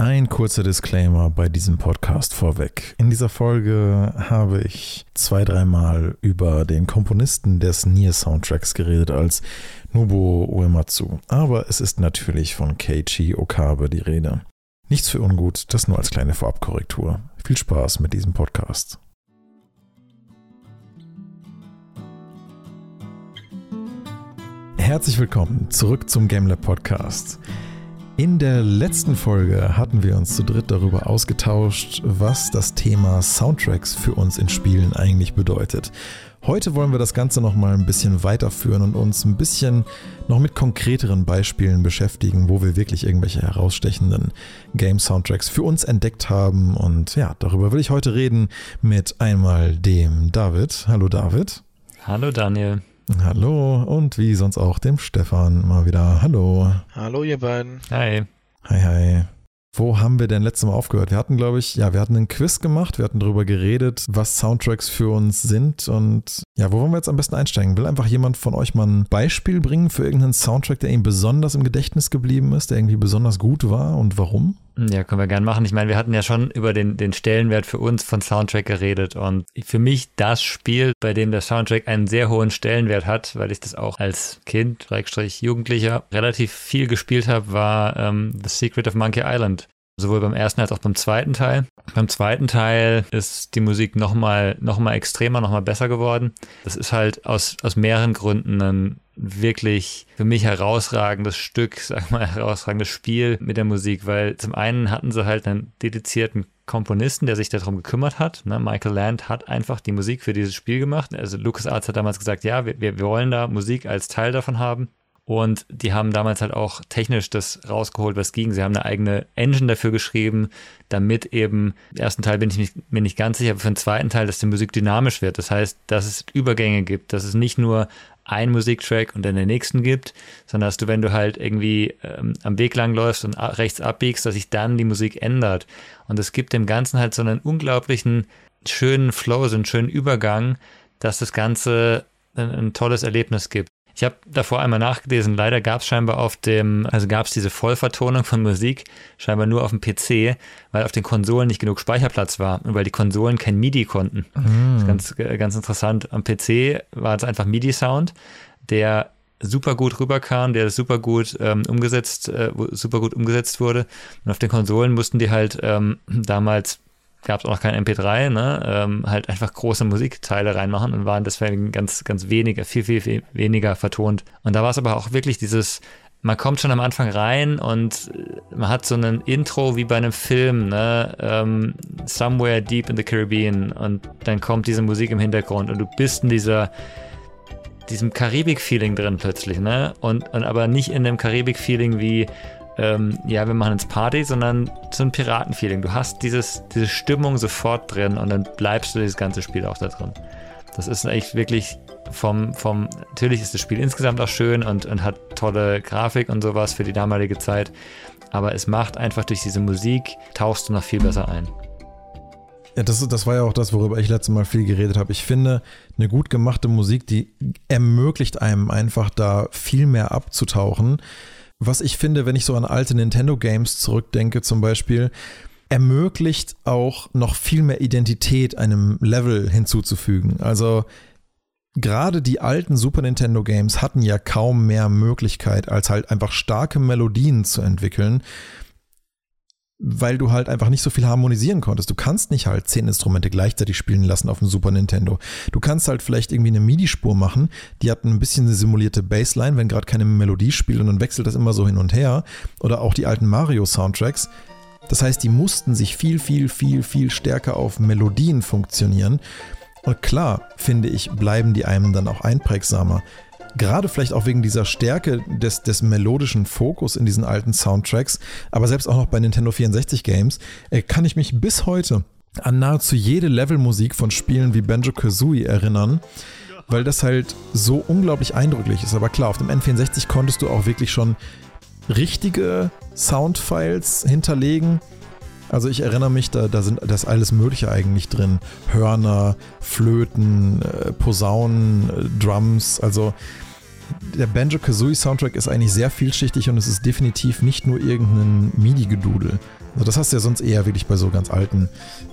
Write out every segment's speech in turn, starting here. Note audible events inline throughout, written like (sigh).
Ein kurzer Disclaimer bei diesem Podcast vorweg. In dieser Folge habe ich zwei, dreimal über den Komponisten des Nier-Soundtracks geredet als Nobuo Uematsu. Aber es ist natürlich von Keiichi Okabe die Rede. Nichts für ungut, das nur als kleine Vorabkorrektur. Viel Spaß mit diesem Podcast. Herzlich willkommen zurück zum GameLab Podcast. In der letzten Folge hatten wir uns zu dritt darüber ausgetauscht, was das Thema Soundtracks für uns in Spielen eigentlich bedeutet. Heute wollen wir das Ganze noch mal ein bisschen weiterführen und uns ein bisschen noch mit konkreteren Beispielen beschäftigen, wo wir wirklich irgendwelche herausstechenden Game-Soundtracks für uns entdeckt haben. Und ja, darüber will ich heute reden mit einmal dem David. Hallo David. Hallo Daniel. Hallo und wie sonst auch dem Stefan mal wieder. Hallo. Hallo ihr beiden. Hi. Hi, hi. Wo haben wir denn letztes Mal aufgehört? Wir hatten, glaube ich, ja, wir hatten einen Quiz gemacht, wir hatten darüber geredet, was Soundtracks für uns sind und ja, wo wollen wir jetzt am besten einsteigen? Will einfach jemand von euch mal ein Beispiel bringen für irgendeinen Soundtrack, der ihm besonders im Gedächtnis geblieben ist, der irgendwie besonders gut war und warum? Ja, können wir gerne machen. Ich meine, wir hatten ja schon über den, den Stellenwert für uns von Soundtrack geredet und für mich das Spiel, bei dem der Soundtrack einen sehr hohen Stellenwert hat, weil ich das auch als Kind, Jugendlicher, relativ viel gespielt habe, war ähm, The Secret of Monkey Island. Sowohl beim ersten als auch beim zweiten Teil. Beim zweiten Teil ist die Musik nochmal noch mal extremer, nochmal besser geworden. Das ist halt aus, aus mehreren Gründen ein wirklich für mich herausragendes Stück, (laughs) sag mal, herausragendes Spiel mit der Musik, weil zum einen hatten sie halt einen dedizierten Komponisten, der sich darum gekümmert hat. Ne? Michael Land hat einfach die Musik für dieses Spiel gemacht. Also LucasArts hat damals gesagt, ja, wir, wir wollen da Musik als Teil davon haben. Und die haben damals halt auch technisch das rausgeholt, was ging. Sie haben eine eigene Engine dafür geschrieben, damit eben, im ersten Teil bin ich nicht, mir nicht ganz sicher, aber für den zweiten Teil, dass die Musik dynamisch wird. Das heißt, dass es Übergänge gibt, dass es nicht nur ein Musiktrack und dann den nächsten gibt, sondern dass du, wenn du halt irgendwie ähm, am Weg lang läufst und rechts abbiegst, dass sich dann die Musik ändert. Und es gibt dem Ganzen halt so einen unglaublichen schönen Flow, so einen schönen Übergang, dass das Ganze ein, ein tolles Erlebnis gibt. Ich habe davor einmal nachgelesen, leider gab es scheinbar auf dem, also gab es diese Vollvertonung von Musik scheinbar nur auf dem PC, weil auf den Konsolen nicht genug Speicherplatz war und weil die Konsolen kein MIDI konnten. Mhm. ganz, ganz interessant. Am PC war es einfach MIDI-Sound, der super gut rüberkam, der super gut ähm, umgesetzt, äh, super gut umgesetzt wurde. Und auf den Konsolen mussten die halt ähm, damals gab es auch noch kein MP3, ne? Ähm, halt einfach große Musikteile reinmachen und waren deswegen ganz, ganz weniger, viel, viel, viel weniger vertont. Und da war es aber auch wirklich dieses, man kommt schon am Anfang rein und man hat so ein Intro wie bei einem Film, ne? Ähm, Somewhere Deep in the Caribbean und dann kommt diese Musik im Hintergrund und du bist in dieser diesem Karibik-Feeling drin plötzlich, ne? Und, und aber nicht in dem Karibik-Feeling wie ähm, ja, wir machen jetzt Party, sondern so ein Piratenfeeling. Du hast dieses, diese Stimmung sofort drin und dann bleibst du dieses ganze Spiel auch da drin. Das ist eigentlich wirklich vom, vom, natürlich ist das Spiel insgesamt auch schön und, und hat tolle Grafik und sowas für die damalige Zeit, aber es macht einfach durch diese Musik, tauchst du noch viel besser ein. Ja, das, das war ja auch das, worüber ich letztes Mal viel geredet habe. Ich finde, eine gut gemachte Musik, die ermöglicht einem einfach da viel mehr abzutauchen was ich finde, wenn ich so an alte Nintendo-Games zurückdenke, zum Beispiel, ermöglicht auch noch viel mehr Identität einem Level hinzuzufügen. Also gerade die alten Super Nintendo Games hatten ja kaum mehr Möglichkeit, als halt einfach starke Melodien zu entwickeln weil du halt einfach nicht so viel harmonisieren konntest. Du kannst nicht halt zehn Instrumente gleichzeitig spielen lassen auf dem Super Nintendo. Du kannst halt vielleicht irgendwie eine MIDI-Spur machen, die hat ein bisschen eine simulierte Bassline, wenn gerade keine Melodie spielt und dann wechselt das immer so hin und her. Oder auch die alten Mario-Soundtracks. Das heißt, die mussten sich viel, viel, viel, viel stärker auf Melodien funktionieren. Und klar, finde ich, bleiben die einem dann auch einprägsamer gerade vielleicht auch wegen dieser Stärke des, des melodischen Fokus in diesen alten Soundtracks, aber selbst auch noch bei Nintendo 64 Games, äh, kann ich mich bis heute an nahezu jede Levelmusik von Spielen wie Banjo Kazooie erinnern, weil das halt so unglaublich eindrücklich ist. Aber klar, auf dem N64 konntest du auch wirklich schon richtige Soundfiles hinterlegen. Also ich erinnere mich, da, da sind das alles Mögliche eigentlich drin. Hörner, Flöten, äh, Posaunen, äh, Drums. Also der Banjo-Kazooie-Soundtrack ist eigentlich sehr vielschichtig und es ist definitiv nicht nur irgendein MIDI-Gedudel. Also das hast du ja sonst eher wirklich bei so ganz alten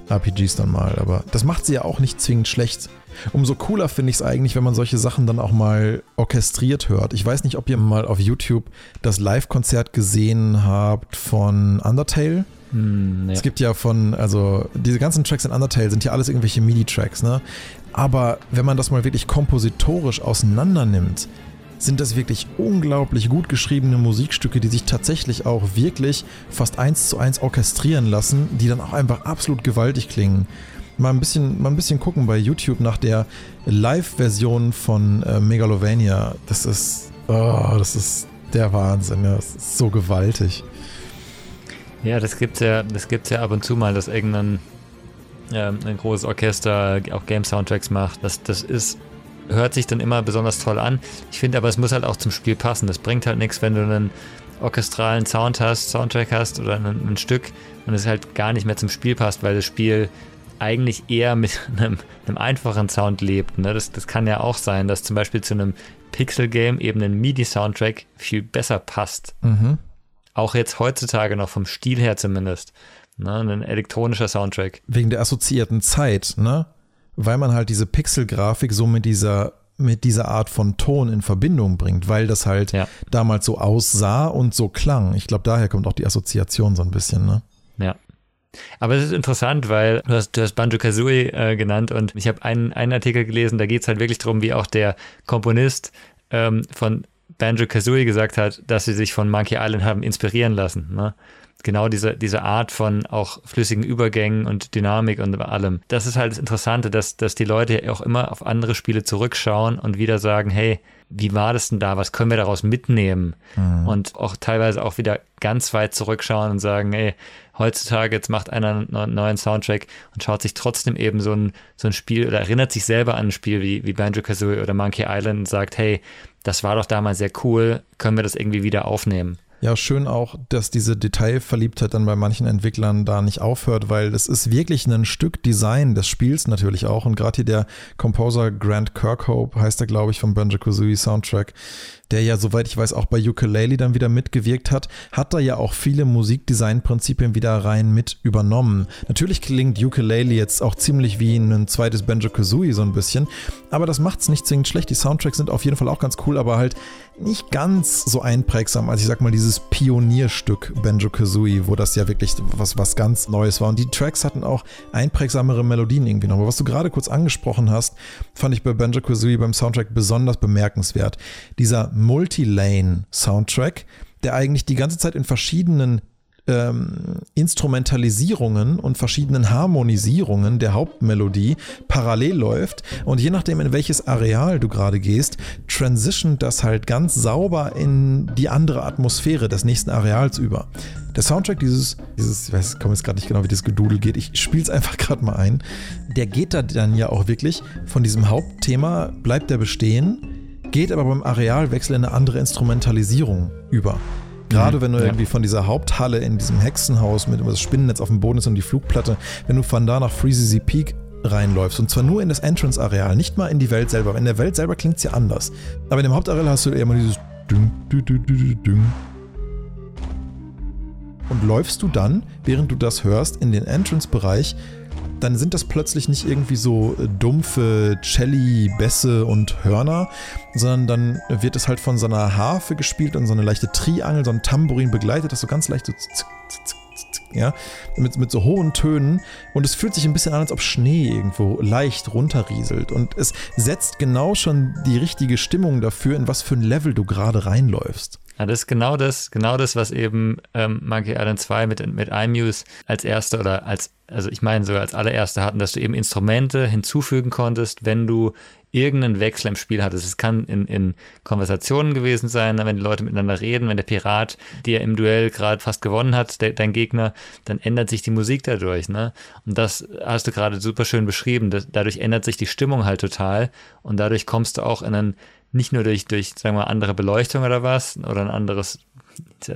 RPGs dann mal, aber das macht sie ja auch nicht zwingend schlecht. Umso cooler finde ich es eigentlich, wenn man solche Sachen dann auch mal orchestriert hört. Ich weiß nicht, ob ihr mal auf YouTube das Live-Konzert gesehen habt von Undertale. Hm, nee. Es gibt ja von, also diese ganzen Tracks in Undertale sind ja alles irgendwelche MIDI-Tracks, ne? Aber wenn man das mal wirklich kompositorisch auseinander nimmt, sind das wirklich unglaublich gut geschriebene Musikstücke, die sich tatsächlich auch wirklich fast eins zu eins orchestrieren lassen, die dann auch einfach absolut gewaltig klingen. Mal ein bisschen, mal ein bisschen gucken bei YouTube nach der Live-Version von äh, Megalovania. Das ist, oh, das ist der Wahnsinn. Ja. Das ist so gewaltig. Ja, das gibt's ja, das gibt's ja ab und zu mal, dass irgendein äh, ein großes Orchester auch Game-Soundtracks macht. Das, das ist hört sich dann immer besonders toll an. Ich finde aber, es muss halt auch zum Spiel passen. Das bringt halt nichts, wenn du einen orchestralen Sound hast, Soundtrack hast oder ein, ein Stück und es halt gar nicht mehr zum Spiel passt, weil das Spiel eigentlich eher mit (laughs) einem, einem einfachen Sound lebt. Ne? Das, das kann ja auch sein, dass zum Beispiel zu einem Pixel-Game eben ein MIDI-Soundtrack viel besser passt. Mhm. Auch jetzt heutzutage noch vom Stil her zumindest. Ne? Ein elektronischer Soundtrack. Wegen der assoziierten Zeit, ne? Weil man halt diese Pixelgrafik so mit dieser mit dieser Art von Ton in Verbindung bringt, weil das halt ja. damals so aussah und so klang. Ich glaube, daher kommt auch die Assoziation so ein bisschen, ne? Ja. Aber es ist interessant, weil du hast, du hast Banjo Kazooie äh, genannt und ich habe einen, einen Artikel gelesen, da geht es halt wirklich darum, wie auch der Komponist ähm, von Banjo Kazooie gesagt hat, dass sie sich von Monkey Island haben inspirieren lassen. Ne? Genau diese, diese Art von auch flüssigen Übergängen und Dynamik und allem. Das ist halt das Interessante, dass, dass die Leute auch immer auf andere Spiele zurückschauen und wieder sagen, hey, wie war das denn da? Was können wir daraus mitnehmen? Mhm. Und auch teilweise auch wieder ganz weit zurückschauen und sagen, hey, heutzutage jetzt macht einer einen neuen Soundtrack und schaut sich trotzdem eben so ein, so ein Spiel oder erinnert sich selber an ein Spiel wie, wie Banjo-Kazooie oder Monkey Island und sagt, hey, das war doch damals sehr cool, können wir das irgendwie wieder aufnehmen? Ja, schön auch, dass diese Detailverliebtheit dann bei manchen Entwicklern da nicht aufhört, weil es ist wirklich ein Stück Design des Spiels natürlich auch. Und gerade hier der Composer Grant Kirkhope, heißt er, glaube ich, vom Banjo Kazooie Soundtrack, der ja, soweit ich weiß, auch bei Ukulele dann wieder mitgewirkt hat, hat da ja auch viele Musikdesign-Prinzipien wieder rein mit übernommen. Natürlich klingt Ukulele jetzt auch ziemlich wie ein zweites Banjo Kazooie so ein bisschen, aber das macht es nicht zwingend schlecht. Die Soundtracks sind auf jeden Fall auch ganz cool, aber halt nicht ganz so einprägsam als ich sag mal dieses Pionierstück Banjo Kazooie, wo das ja wirklich was, was ganz Neues war. Und die Tracks hatten auch einprägsamere Melodien irgendwie noch. Aber was du gerade kurz angesprochen hast, fand ich bei Banjo Kazooie beim Soundtrack besonders bemerkenswert. Dieser Multilane-Soundtrack, der eigentlich die ganze Zeit in verschiedenen ähm, Instrumentalisierungen und verschiedenen Harmonisierungen der Hauptmelodie parallel läuft und je nachdem, in welches Areal du gerade gehst, transition das halt ganz sauber in die andere Atmosphäre des nächsten Areals über. Der Soundtrack dieses, dieses ich weiß, ich komme jetzt gerade nicht genau, wie das Gedudel geht, ich spiele es einfach gerade mal ein, der geht da dann ja auch wirklich von diesem Hauptthema, bleibt der bestehen, geht aber beim Arealwechsel in eine andere Instrumentalisierung über. Gerade mhm. wenn du ja. irgendwie von dieser Haupthalle in diesem Hexenhaus mit dem Spinnennetz auf dem Boden ist und die Flugplatte, wenn du von da nach Freezy Peak reinläufst und zwar nur in das Entrance-Areal, nicht mal in die Welt selber. In der Welt selber klingt es ja anders. Aber in dem Hauptareal hast du eher mal dieses Ding, Ding, Ding, Ding, Ding. Und läufst du dann, während du das hörst, in den Entrance-Bereich dann sind das plötzlich nicht irgendwie so äh, dumpfe Celli, Bässe und Hörner, sondern dann wird es halt von so einer Harfe gespielt und so eine leichte Triangel, so ein Tambourin begleitet, das so ganz leicht so ja, mit, mit so hohen Tönen und es fühlt sich ein bisschen an, als ob Schnee irgendwo leicht runterrieselt und es setzt genau schon die richtige Stimmung dafür, in was für ein Level du gerade reinläufst. Ja, das ist genau das, genau das, was eben ähm, Monkey Island 2 mit, mit iMuse als erste oder als, also ich meine sogar als allererste hatten, dass du eben Instrumente hinzufügen konntest, wenn du irgendeinen Wechsel im Spiel hattest. Es kann in, in Konversationen gewesen sein, wenn die Leute miteinander reden, wenn der Pirat dir im Duell gerade fast gewonnen hat, der, dein Gegner, dann ändert sich die Musik dadurch. Ne? Und das hast du gerade super schön beschrieben. Das, dadurch ändert sich die Stimmung halt total und dadurch kommst du auch in einen nicht nur durch, durch, sagen wir mal, andere Beleuchtung oder was oder ein anderes,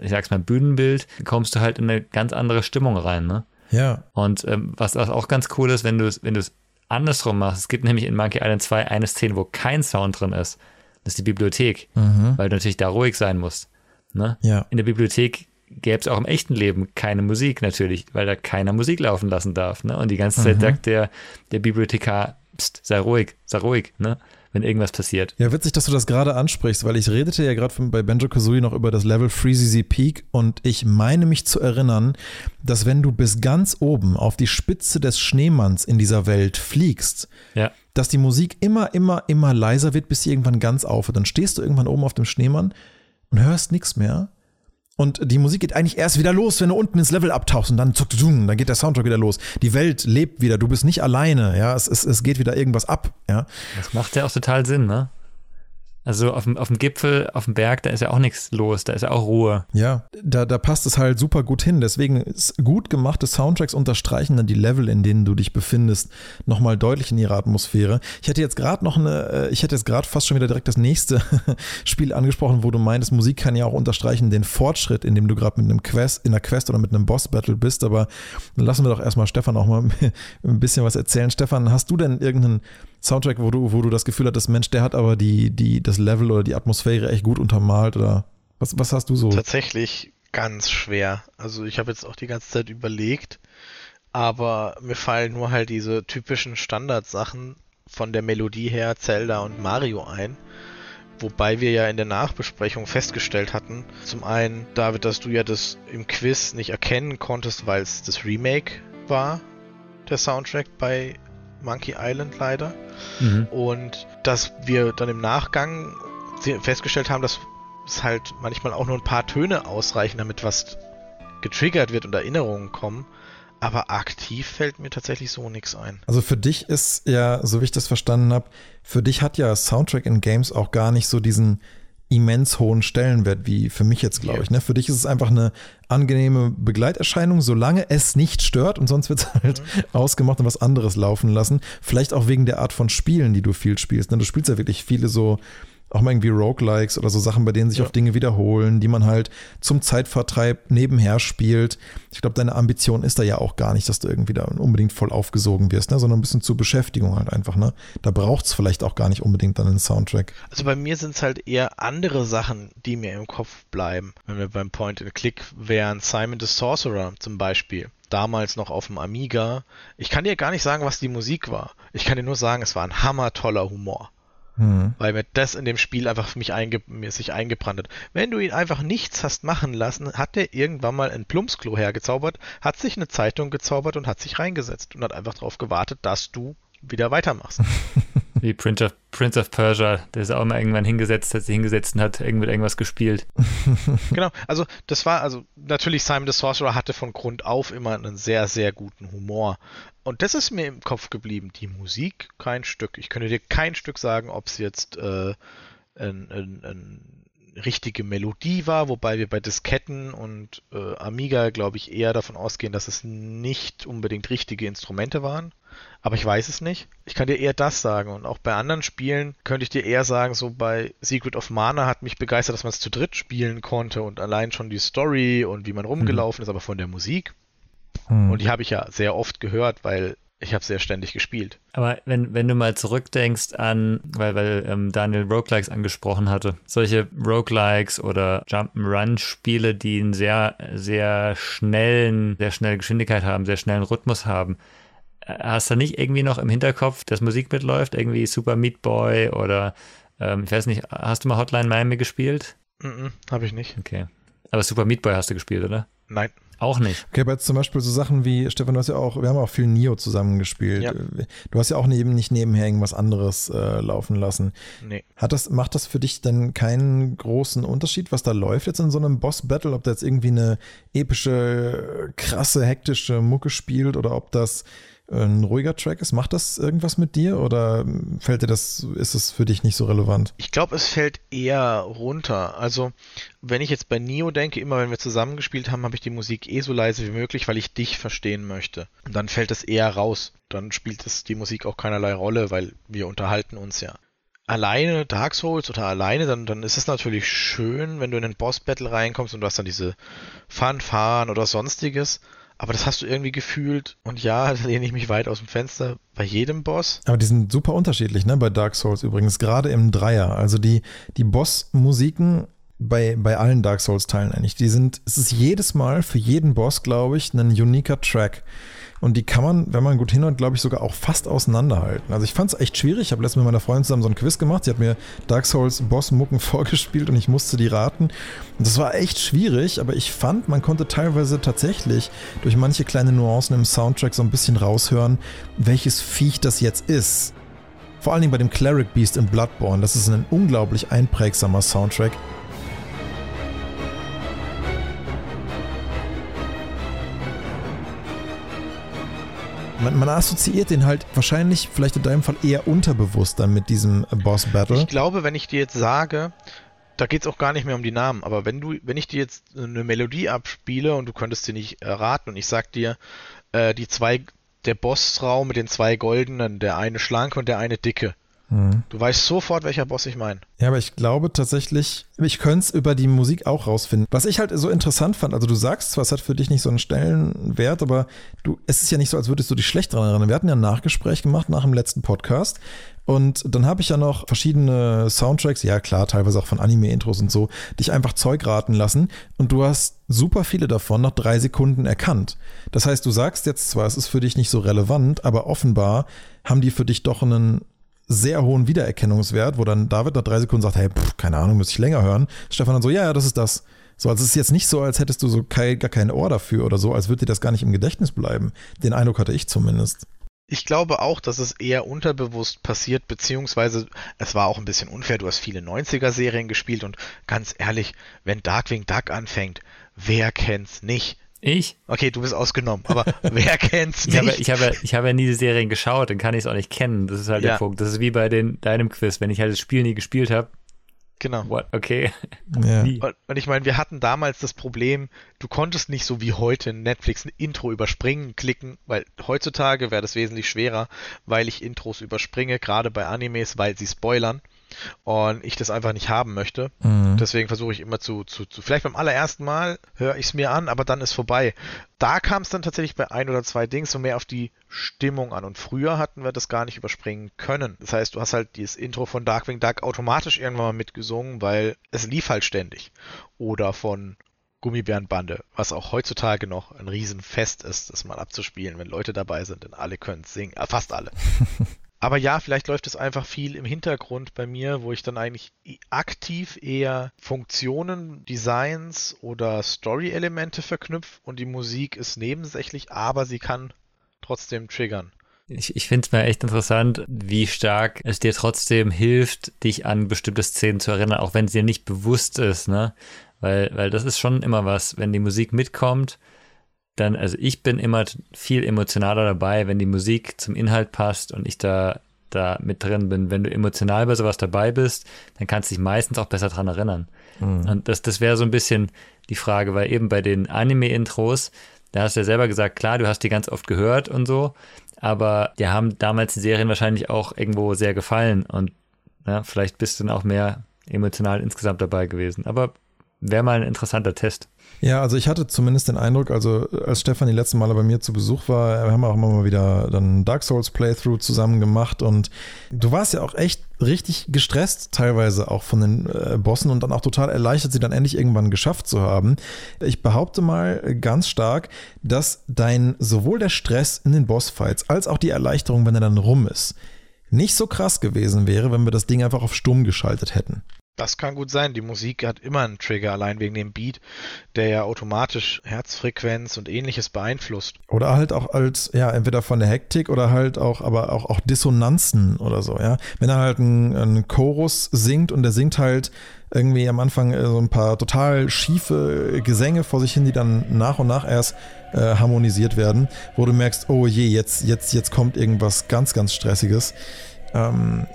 ich sag's mal, Bühnenbild, kommst du halt in eine ganz andere Stimmung rein, ne? Ja. Und ähm, was, was auch ganz cool ist, wenn du es wenn andersrum machst, es gibt nämlich in Monkey Island 2 eine Szene, wo kein Sound drin ist. Das ist die Bibliothek, mhm. weil du natürlich da ruhig sein musst. Ne? Ja. In der Bibliothek gäbe es auch im echten Leben keine Musik natürlich, weil da keiner Musik laufen lassen darf. Ne? Und die ganze Zeit mhm. sagt der, der Bibliothekar, Psst, sei ruhig, sei ruhig. Ne? Wenn irgendwas passiert. Ja, witzig, dass du das gerade ansprichst, weil ich redete ja gerade bei Banjo Kazooie noch über das Level Freezy Peak und ich meine mich zu erinnern, dass wenn du bis ganz oben auf die Spitze des Schneemanns in dieser Welt fliegst, ja. dass die Musik immer, immer, immer leiser wird, bis sie irgendwann ganz aufhört. Dann stehst du irgendwann oben auf dem Schneemann und hörst nichts mehr und die Musik geht eigentlich erst wieder los, wenn du unten ins Level abtauchst und dann zuck, dann geht der Soundtrack wieder los. Die Welt lebt wieder, du bist nicht alleine, ja, es, es, es geht wieder irgendwas ab, ja. Das macht ja auch total Sinn, ne? Also auf dem, auf dem Gipfel, auf dem Berg, da ist ja auch nichts los, da ist ja auch Ruhe. Ja, da, da passt es halt super gut hin. Deswegen gut gemachte Soundtracks unterstreichen dann die Level, in denen du dich befindest, nochmal deutlich in ihre Atmosphäre. Ich hätte jetzt gerade noch eine, äh, ich hätte jetzt gerade fast schon wieder direkt das nächste (laughs) Spiel angesprochen, wo du meintest, Musik kann ja auch unterstreichen den Fortschritt, in dem du gerade mit einem Quest, in einer Quest oder mit einem Boss-Battle bist. Aber lassen wir doch erstmal Stefan auch mal (laughs) ein bisschen was erzählen. Stefan, hast du denn irgendeinen Soundtrack, wo du, wo du das Gefühl hattest, Mensch, der hat aber die, die, das Level oder die Atmosphäre echt gut untermalt oder was, was hast du so? Tatsächlich ganz schwer. Also ich habe jetzt auch die ganze Zeit überlegt, aber mir fallen nur halt diese typischen Standardsachen von der Melodie her Zelda und Mario ein. Wobei wir ja in der Nachbesprechung festgestellt hatten, zum einen, David, dass du ja das im Quiz nicht erkennen konntest, weil es das Remake war, der Soundtrack bei Monkey Island leider. Mhm. Und dass wir dann im Nachgang festgestellt haben, dass es halt manchmal auch nur ein paar Töne ausreichen, damit was getriggert wird und Erinnerungen kommen. Aber aktiv fällt mir tatsächlich so nichts ein. Also für dich ist ja, so wie ich das verstanden habe, für dich hat ja Soundtrack in Games auch gar nicht so diesen immens hohen Stellenwert, wie für mich jetzt, glaube ich. Ne? Für dich ist es einfach eine angenehme Begleiterscheinung, solange es nicht stört und sonst wird es (laughs) halt mhm. ausgemacht und was anderes laufen lassen. Vielleicht auch wegen der Art von Spielen, die du viel spielst. Ne? Du spielst ja wirklich viele so auch mal irgendwie Roguelikes oder so Sachen, bei denen sich ja. auch Dinge wiederholen, die man halt zum Zeitvertreib nebenher spielt. Ich glaube, deine Ambition ist da ja auch gar nicht, dass du irgendwie da unbedingt voll aufgesogen wirst, ne? sondern ein bisschen zur Beschäftigung halt einfach. Ne? Da braucht es vielleicht auch gar nicht unbedingt dann einen Soundtrack. Also bei mir sind es halt eher andere Sachen, die mir im Kopf bleiben. Wenn wir beim Point-and-Click wären, Simon the Sorcerer zum Beispiel damals noch auf dem Amiga. Ich kann dir gar nicht sagen, was die Musik war. Ich kann dir nur sagen, es war ein hammertoller Humor. Mhm. Weil mir das in dem Spiel einfach für mich einge mir sich eingebrannt hat. Wenn du ihn einfach nichts hast machen lassen, hat er irgendwann mal ein Plumpsklo hergezaubert, hat sich eine Zeitung gezaubert und hat sich reingesetzt und hat einfach darauf gewartet, dass du wieder weitermachst. (laughs) Wie Prince of, Prince of Persia, der ist auch mal irgendwann hingesetzt, hat sich hingesetzt und hat irgend irgendwas gespielt. (laughs) genau, also das war, also natürlich Simon the Sorcerer hatte von Grund auf immer einen sehr, sehr guten Humor. Und das ist mir im Kopf geblieben. Die Musik, kein Stück. Ich könnte dir kein Stück sagen, ob es jetzt äh, ein, ein, ein richtige Melodie war, wobei wir bei Disketten und äh, Amiga, glaube ich, eher davon ausgehen, dass es nicht unbedingt richtige Instrumente waren. Aber ich weiß es nicht. Ich kann dir eher das sagen. Und auch bei anderen Spielen könnte ich dir eher sagen, so bei Secret of Mana hat mich begeistert, dass man es zu dritt spielen konnte und allein schon die Story und wie man rumgelaufen mhm. ist, aber von der Musik. Mhm. Und die habe ich ja sehr oft gehört, weil ich habe sehr ständig gespielt. Aber wenn, wenn du mal zurückdenkst an, weil, weil ähm, Daniel Roguelikes angesprochen hatte, solche Roguelikes oder Jump'n'Run-Spiele, die einen sehr, sehr schnellen, sehr schnelle Geschwindigkeit haben, sehr schnellen Rhythmus haben, äh, hast du nicht irgendwie noch im Hinterkopf, dass Musik mitläuft? Irgendwie Super Meat Boy oder ähm, ich weiß nicht, hast du mal Hotline Miami gespielt? -mm habe ich nicht. Okay. Aber Super Meat Boy hast du gespielt, oder? Nein. Auch nicht. Okay, aber jetzt zum Beispiel so Sachen wie, Stefan, du hast ja auch, wir haben auch viel Nio zusammengespielt. Ja. Du hast ja auch eben nicht nebenher irgendwas anderes äh, laufen lassen. Nee. Hat das, macht das für dich denn keinen großen Unterschied, was da läuft jetzt in so einem Boss-Battle? Ob da jetzt irgendwie eine epische, krasse, hektische Mucke spielt oder ob das ein ruhiger Track ist. Macht das irgendwas mit dir oder fällt dir das, ist es für dich nicht so relevant? Ich glaube, es fällt eher runter. Also, wenn ich jetzt bei Nio denke, immer wenn wir zusammengespielt haben, habe ich die Musik eh so leise wie möglich, weil ich dich verstehen möchte. Und dann fällt es eher raus. Dann spielt es die Musik auch keinerlei Rolle, weil wir unterhalten uns ja. Alleine Dark Souls oder alleine, dann, dann ist es natürlich schön, wenn du in einen Boss-Battle reinkommst und du hast dann diese Fanfaren oder sonstiges. Aber das hast du irgendwie gefühlt. Und ja, (laughs) da lehne ich mich weit aus dem Fenster bei jedem Boss. Aber die sind super unterschiedlich, ne? Bei Dark Souls übrigens, gerade im Dreier. Also die, die Boss-Musiken bei, bei allen Dark Souls-Teilen eigentlich, die sind, es ist jedes Mal für jeden Boss, glaube ich, ein uniker Track. Und die kann man, wenn man gut hinhört, glaube ich, sogar auch fast auseinanderhalten. Also ich fand es echt schwierig. Ich habe letztens mit meiner Freundin zusammen so ein Quiz gemacht. Sie hat mir Dark Souls Boss-Mucken (laughs) vorgespielt und ich musste die raten. Und das war echt schwierig, aber ich fand, man konnte teilweise tatsächlich durch manche kleine Nuancen im Soundtrack so ein bisschen raushören, welches Viech das jetzt ist. Vor allen Dingen bei dem Cleric Beast in Bloodborne. Das ist ein unglaublich einprägsamer Soundtrack. Man, man, assoziiert den halt wahrscheinlich, vielleicht in deinem Fall eher unterbewusst dann mit diesem Boss-Battle. Ich glaube, wenn ich dir jetzt sage, da geht es auch gar nicht mehr um die Namen, aber wenn du, wenn ich dir jetzt eine Melodie abspiele und du könntest sie nicht erraten und ich sag dir, äh, die zwei, der Bossraum mit den zwei goldenen, der eine schlanke und der eine dicke, hm. Du weißt sofort, welcher Boss ich meine. Ja, aber ich glaube tatsächlich, ich könnte es über die Musik auch rausfinden. Was ich halt so interessant fand, also du sagst zwar, es hat für dich nicht so einen Stellenwert, aber du, es ist ja nicht so, als würdest du dich schlecht daran erinnern. Wir hatten ja ein Nachgespräch gemacht nach dem letzten Podcast und dann habe ich ja noch verschiedene Soundtracks, ja klar, teilweise auch von Anime-Intros und so, dich einfach Zeug raten lassen und du hast super viele davon nach drei Sekunden erkannt. Das heißt, du sagst jetzt zwar, es ist für dich nicht so relevant, aber offenbar haben die für dich doch einen sehr hohen Wiedererkennungswert, wo dann David nach drei Sekunden sagt, hey, pff, keine Ahnung, müsste ich länger hören. Stefan dann so, ja, ja, das ist das. So, also es ist jetzt nicht so, als hättest du so kein, gar kein Ohr dafür oder so, als würde dir das gar nicht im Gedächtnis bleiben. Den Eindruck hatte ich zumindest. Ich glaube auch, dass es eher unterbewusst passiert, beziehungsweise es war auch ein bisschen unfair. Du hast viele 90er-Serien gespielt und ganz ehrlich, wenn Darkwing Duck anfängt, wer kennt's nicht? Ich? Okay, du bist ausgenommen, aber (laughs) wer kennt's nicht? Ich habe, ich habe, ich habe ja nie die Serien geschaut, dann kann ich es auch nicht kennen. Das ist halt ja. der Punkt. Das ist wie bei den, deinem Quiz. Wenn ich halt das Spiel nie gespielt habe, Genau. What? Okay. Ja. (laughs) Und, und, ich meine, wir hatten damals das Problem, du konntest nicht so wie heute in Netflix ein Intro überspringen, klicken, weil heutzutage wäre das wesentlich schwerer, weil ich Intros überspringe, gerade bei Animes, weil sie spoilern und ich das einfach nicht haben möchte. Mhm. Deswegen versuche ich immer zu, zu, zu, vielleicht beim allerersten Mal höre ich es mir an, aber dann ist vorbei. Da kam es dann tatsächlich bei ein oder zwei Dings so mehr auf die Stimmung an und früher hatten wir das gar nicht überspringen können. Das heißt, du hast halt dieses Intro von Darkwing Duck automatisch irgendwann mal mitgesungen, weil es lief halt ständig. Oder von Gummibärenbande, was auch heutzutage noch ein Riesenfest ist, das mal abzuspielen, wenn Leute dabei sind, denn alle können es singen, äh, fast alle. (laughs) Aber ja, vielleicht läuft es einfach viel im Hintergrund bei mir, wo ich dann eigentlich aktiv eher Funktionen, Designs oder Story-Elemente verknüpfe und die Musik ist nebensächlich, aber sie kann trotzdem triggern. Ich, ich finde es mir echt interessant, wie stark es dir trotzdem hilft, dich an bestimmte Szenen zu erinnern, auch wenn es dir nicht bewusst ist, ne? Weil, weil das ist schon immer was, wenn die Musik mitkommt, dann, also ich bin immer viel emotionaler dabei, wenn die Musik zum Inhalt passt und ich da, da mit drin bin. Wenn du emotional bei sowas dabei bist, dann kannst du dich meistens auch besser dran erinnern. Mhm. Und das, das wäre so ein bisschen die Frage, weil eben bei den Anime-Intros, da hast du ja selber gesagt, klar, du hast die ganz oft gehört und so, aber die haben damals die Serien wahrscheinlich auch irgendwo sehr gefallen und ja, vielleicht bist du dann auch mehr emotional insgesamt dabei gewesen. Aber wäre mal ein interessanter Test. Ja, also ich hatte zumindest den Eindruck, also als Stefan die letzten Male bei mir zu Besuch war, wir haben auch immer mal wieder dann Dark Souls Playthrough zusammen gemacht und du warst ja auch echt richtig gestresst, teilweise auch von den äh, Bossen und dann auch total erleichtert, sie dann endlich irgendwann geschafft zu haben. Ich behaupte mal ganz stark, dass dein sowohl der Stress in den Bossfights als auch die Erleichterung, wenn er dann rum ist, nicht so krass gewesen wäre, wenn wir das Ding einfach auf stumm geschaltet hätten. Das kann gut sein. Die Musik hat immer einen Trigger, allein wegen dem Beat, der ja automatisch Herzfrequenz und ähnliches beeinflusst. Oder halt auch als, ja, entweder von der Hektik oder halt auch, aber auch, auch Dissonanzen oder so, ja. Wenn er halt ein, ein Chorus singt und der singt halt irgendwie am Anfang äh, so ein paar total schiefe Gesänge vor sich hin, die dann nach und nach erst äh, harmonisiert werden, wo du merkst, oh je, jetzt, jetzt, jetzt kommt irgendwas ganz, ganz Stressiges. Ähm,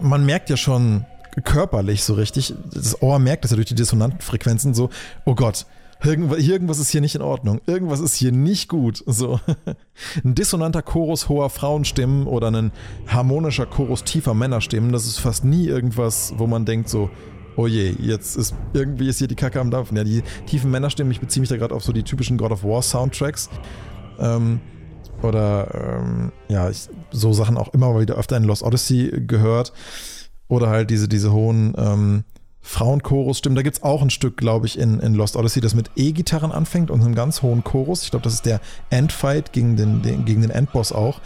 man merkt ja schon, körperlich so richtig. Das Ohr merkt das ja durch die dissonanten Frequenzen so, oh Gott, irgendwas ist hier nicht in Ordnung. Irgendwas ist hier nicht gut. So. (laughs) Ein dissonanter Chorus hoher Frauenstimmen oder ein harmonischer Chorus tiefer Männerstimmen, das ist fast nie irgendwas, wo man denkt so, oh je, jetzt ist irgendwie ist hier die Kacke am Dampfen. Ja, die tiefen Männerstimmen, ich beziehe mich da gerade auf so die typischen God of War Soundtracks. Ähm, oder ähm, ja, ich, so Sachen auch immer wieder öfter in Lost Odyssey gehört. Oder halt diese, diese hohen ähm, Frauenchorus stimmen. Da gibt es auch ein Stück, glaube ich, in, in Lost Odyssey, das mit E-Gitarren anfängt und einem ganz hohen Chorus. Ich glaube, das ist der Endfight gegen den, den, gegen den Endboss auch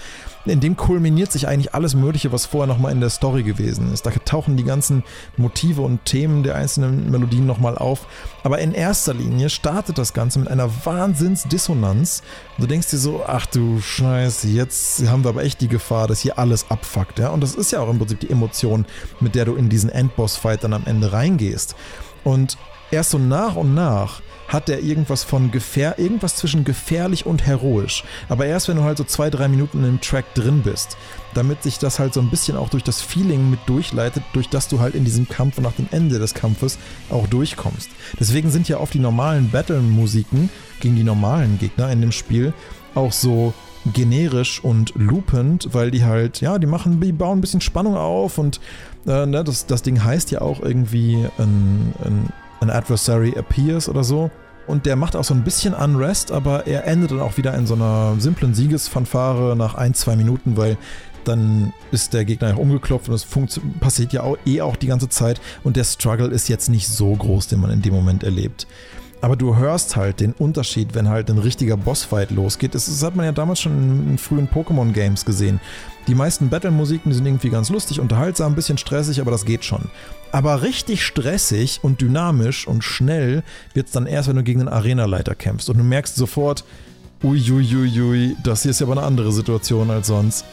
in dem kulminiert sich eigentlich alles Mögliche, was vorher nochmal in der Story gewesen ist. Da tauchen die ganzen Motive und Themen der einzelnen Melodien nochmal auf. Aber in erster Linie startet das Ganze mit einer Wahnsinnsdissonanz. Du denkst dir so, ach du Scheiße, jetzt haben wir aber echt die Gefahr, dass hier alles abfuckt. Ja? Und das ist ja auch im Prinzip die Emotion, mit der du in diesen Endboss-Fight dann am Ende reingehst. Und erst so nach und nach hat der irgendwas von gefähr irgendwas zwischen gefährlich und heroisch. Aber erst wenn du halt so zwei, drei Minuten im Track drin bist, damit sich das halt so ein bisschen auch durch das Feeling mit durchleitet, durch das du halt in diesem Kampf und nach dem Ende des Kampfes auch durchkommst. Deswegen sind ja oft die normalen Battle-Musiken gegen die normalen Gegner in dem Spiel auch so generisch und loopend, weil die halt, ja, die machen, die bauen ein bisschen Spannung auf und äh, ne, das, das Ding heißt ja auch irgendwie ein, ein an Adversary appears oder so. Und der macht auch so ein bisschen Unrest, aber er endet dann auch wieder in so einer simplen Siegesfanfare nach ein, zwei Minuten, weil dann ist der Gegner ja umgeklopft und es passiert ja auch, eh auch die ganze Zeit und der Struggle ist jetzt nicht so groß, den man in dem Moment erlebt. Aber du hörst halt den Unterschied, wenn halt ein richtiger Bossfight losgeht. Das, das hat man ja damals schon in frühen Pokémon-Games gesehen. Die meisten Battle-Musiken, sind irgendwie ganz lustig, unterhaltsam, ein bisschen stressig, aber das geht schon. Aber richtig stressig und dynamisch und schnell wird es dann erst, wenn du gegen den Arenaleiter kämpfst. Und du merkst sofort, uiuiuiui, das hier ist ja aber eine andere Situation als sonst.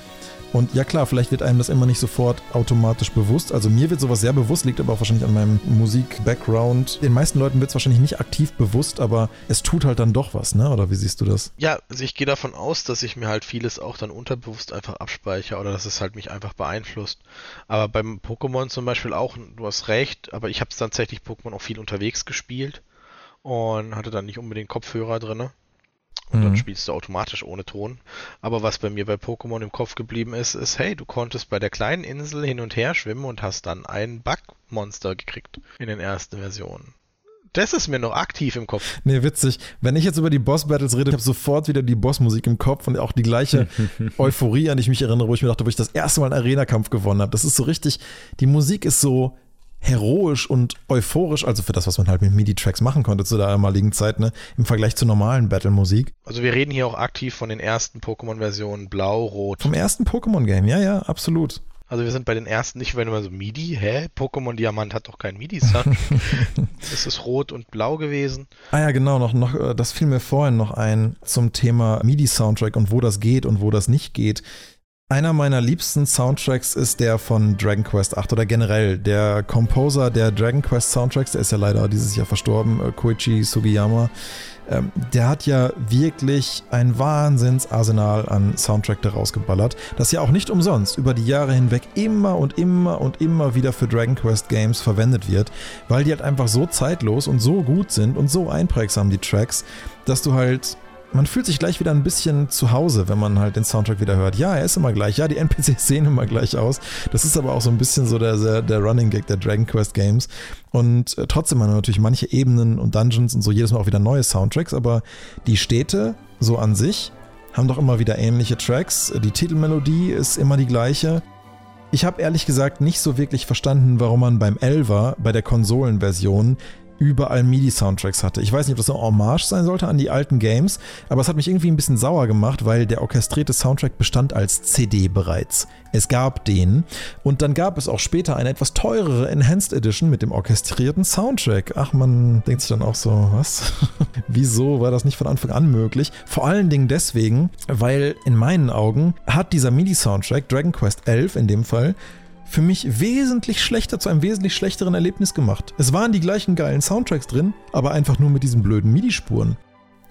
Und ja klar, vielleicht wird einem das immer nicht sofort automatisch bewusst. Also mir wird sowas sehr bewusst, liegt aber auch wahrscheinlich an meinem Musik-Background. Den meisten Leuten wird es wahrscheinlich nicht aktiv bewusst, aber es tut halt dann doch was, ne? Oder wie siehst du das? Ja, also ich gehe davon aus, dass ich mir halt vieles auch dann unterbewusst einfach abspeichere oder dass es halt mich einfach beeinflusst. Aber beim Pokémon zum Beispiel auch, du hast recht, aber ich habe tatsächlich Pokémon auch viel unterwegs gespielt und hatte dann nicht unbedingt Kopfhörer drin. Und mhm. dann spielst du automatisch ohne Ton. Aber was bei mir bei Pokémon im Kopf geblieben ist, ist, hey, du konntest bei der kleinen Insel hin und her schwimmen und hast dann ein Bugmonster gekriegt in den ersten Versionen. Das ist mir noch aktiv im Kopf. Nee, witzig. Wenn ich jetzt über die Boss-Battles rede, ich habe sofort wieder die Boss-Musik im Kopf und auch die gleiche (laughs) Euphorie, an die ich mich erinnere, wo ich mir dachte, wo ich das erste Mal einen Arena-Kampf gewonnen habe. Das ist so richtig, die Musik ist so heroisch und euphorisch, also für das, was man halt mit MIDI-Tracks machen konnte zu der damaligen Zeit, ne, im Vergleich zur normalen Battle-Musik. Also wir reden hier auch aktiv von den ersten Pokémon-Versionen Blau, Rot. Vom ersten Pokémon-Game, ja, ja, absolut. Also wir sind bei den ersten nicht, wenn immer so MIDI, hä? Pokémon Diamant hat doch kein MIDI-Sound. (laughs) es ist rot und blau gewesen. Ah ja, genau, noch, noch, äh, das fiel mir vorhin noch ein zum Thema MIDI-Soundtrack und wo das geht und wo das nicht geht. Einer meiner liebsten Soundtracks ist der von Dragon Quest 8 oder generell der Composer der Dragon Quest Soundtracks, der ist ja leider dieses Jahr verstorben, äh, Koichi Sugiyama. Ähm, der hat ja wirklich ein Wahnsinnsarsenal an Soundtrack daraus geballert, das ja auch nicht umsonst über die Jahre hinweg immer und immer und immer wieder für Dragon Quest Games verwendet wird, weil die halt einfach so zeitlos und so gut sind und so einprägsam, die Tracks, dass du halt man fühlt sich gleich wieder ein bisschen zu Hause, wenn man halt den Soundtrack wieder hört. Ja, er ist immer gleich. Ja, die NPCs (laughs) sehen immer gleich aus. Das ist aber auch so ein bisschen so der, der Running Gag der Dragon Quest Games. Und äh, trotzdem haben natürlich manche Ebenen und Dungeons und so jedes Mal auch wieder neue Soundtracks, aber die Städte so an sich haben doch immer wieder ähnliche Tracks. Die Titelmelodie ist immer die gleiche. Ich habe ehrlich gesagt nicht so wirklich verstanden, warum man beim Elver, bei der Konsolenversion, überall MIDI-Soundtracks hatte. Ich weiß nicht, ob das eine Hommage sein sollte an die alten Games, aber es hat mich irgendwie ein bisschen sauer gemacht, weil der orchestrierte Soundtrack bestand als CD bereits. Es gab den und dann gab es auch später eine etwas teurere Enhanced Edition mit dem orchestrierten Soundtrack. Ach, man denkt sich dann auch so, was? (laughs) Wieso war das nicht von Anfang an möglich? Vor allen Dingen deswegen, weil in meinen Augen hat dieser MIDI-Soundtrack, Dragon Quest 11 in dem Fall, für mich wesentlich schlechter zu einem wesentlich schlechteren Erlebnis gemacht. Es waren die gleichen geilen Soundtracks drin, aber einfach nur mit diesen blöden MIDI-Spuren.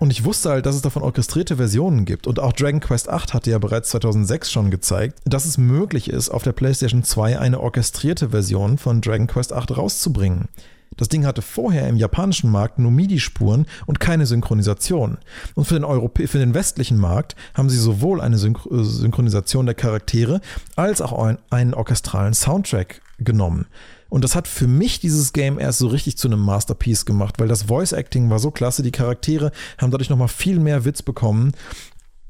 Und ich wusste halt, dass es davon orchestrierte Versionen gibt. Und auch Dragon Quest 8 hatte ja bereits 2006 schon gezeigt, dass es möglich ist, auf der PlayStation 2 eine orchestrierte Version von Dragon Quest 8 rauszubringen. Das Ding hatte vorher im japanischen Markt nur MIDI-Spuren und keine Synchronisation. Und für den, Europä für den westlichen Markt haben sie sowohl eine Synch äh, Synchronisation der Charaktere als auch einen orchestralen Soundtrack genommen. Und das hat für mich dieses Game erst so richtig zu einem Masterpiece gemacht, weil das Voice Acting war so klasse, die Charaktere haben dadurch nochmal viel mehr Witz bekommen.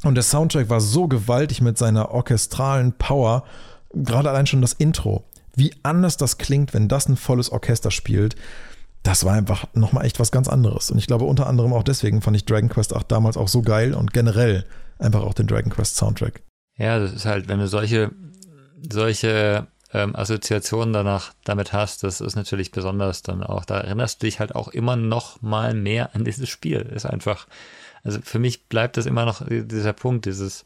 Und der Soundtrack war so gewaltig mit seiner orchestralen Power, gerade allein schon das Intro. Wie anders das klingt, wenn das ein volles Orchester spielt das war einfach nochmal echt was ganz anderes. Und ich glaube, unter anderem auch deswegen fand ich Dragon Quest 8 damals auch so geil und generell einfach auch den Dragon Quest Soundtrack. Ja, das ist halt, wenn du solche, solche ähm, Assoziationen danach damit hast, das ist natürlich besonders dann auch, da erinnerst du dich halt auch immer noch mal mehr an dieses Spiel. Ist einfach, also für mich bleibt das immer noch dieser Punkt, dieses,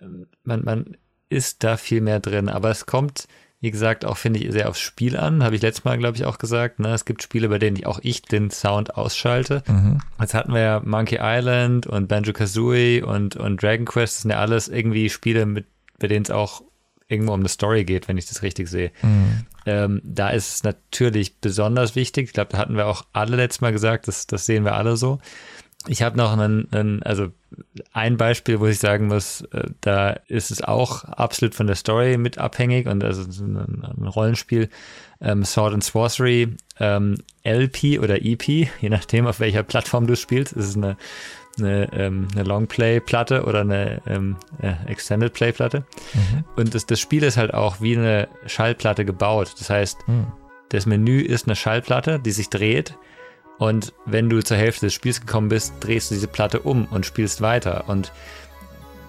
ähm, man, man ist da viel mehr drin, aber es kommt, wie gesagt, auch finde ich sehr aufs Spiel an. Habe ich letztes Mal, glaube ich, auch gesagt. Ne? Es gibt Spiele, bei denen ich auch ich den Sound ausschalte. Mhm. Jetzt hatten wir ja Monkey Island und Banjo Kazooie und, und Dragon Quest. Das sind ja alles irgendwie Spiele, mit, bei denen es auch irgendwo um eine Story geht, wenn ich das richtig sehe. Mhm. Ähm, da ist es natürlich besonders wichtig. Ich glaube, da hatten wir auch alle letztes Mal gesagt, das, das sehen wir alle so. Ich habe noch einen, einen, also ein Beispiel, wo ich sagen muss, äh, da ist es auch absolut von der Story mit abhängig und also ein, ein Rollenspiel, ähm, Sword and Sorcery, ähm, LP oder EP, je nachdem, auf welcher Plattform du spielst. Es ist eine, eine, ähm, eine Longplay-Platte oder eine ähm, äh, Extended Play-Platte. Mhm. Und das, das Spiel ist halt auch wie eine Schallplatte gebaut. Das heißt, mhm. das Menü ist eine Schallplatte, die sich dreht und wenn du zur Hälfte des Spiels gekommen bist, drehst du diese Platte um und spielst weiter. Und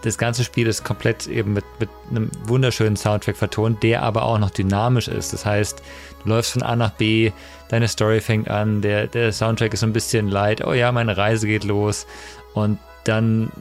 das ganze Spiel ist komplett eben mit, mit einem wunderschönen Soundtrack vertont, der aber auch noch dynamisch ist. Das heißt, du läufst von A nach B, deine Story fängt an, der, der Soundtrack ist so ein bisschen light, oh ja, meine Reise geht los. Und dann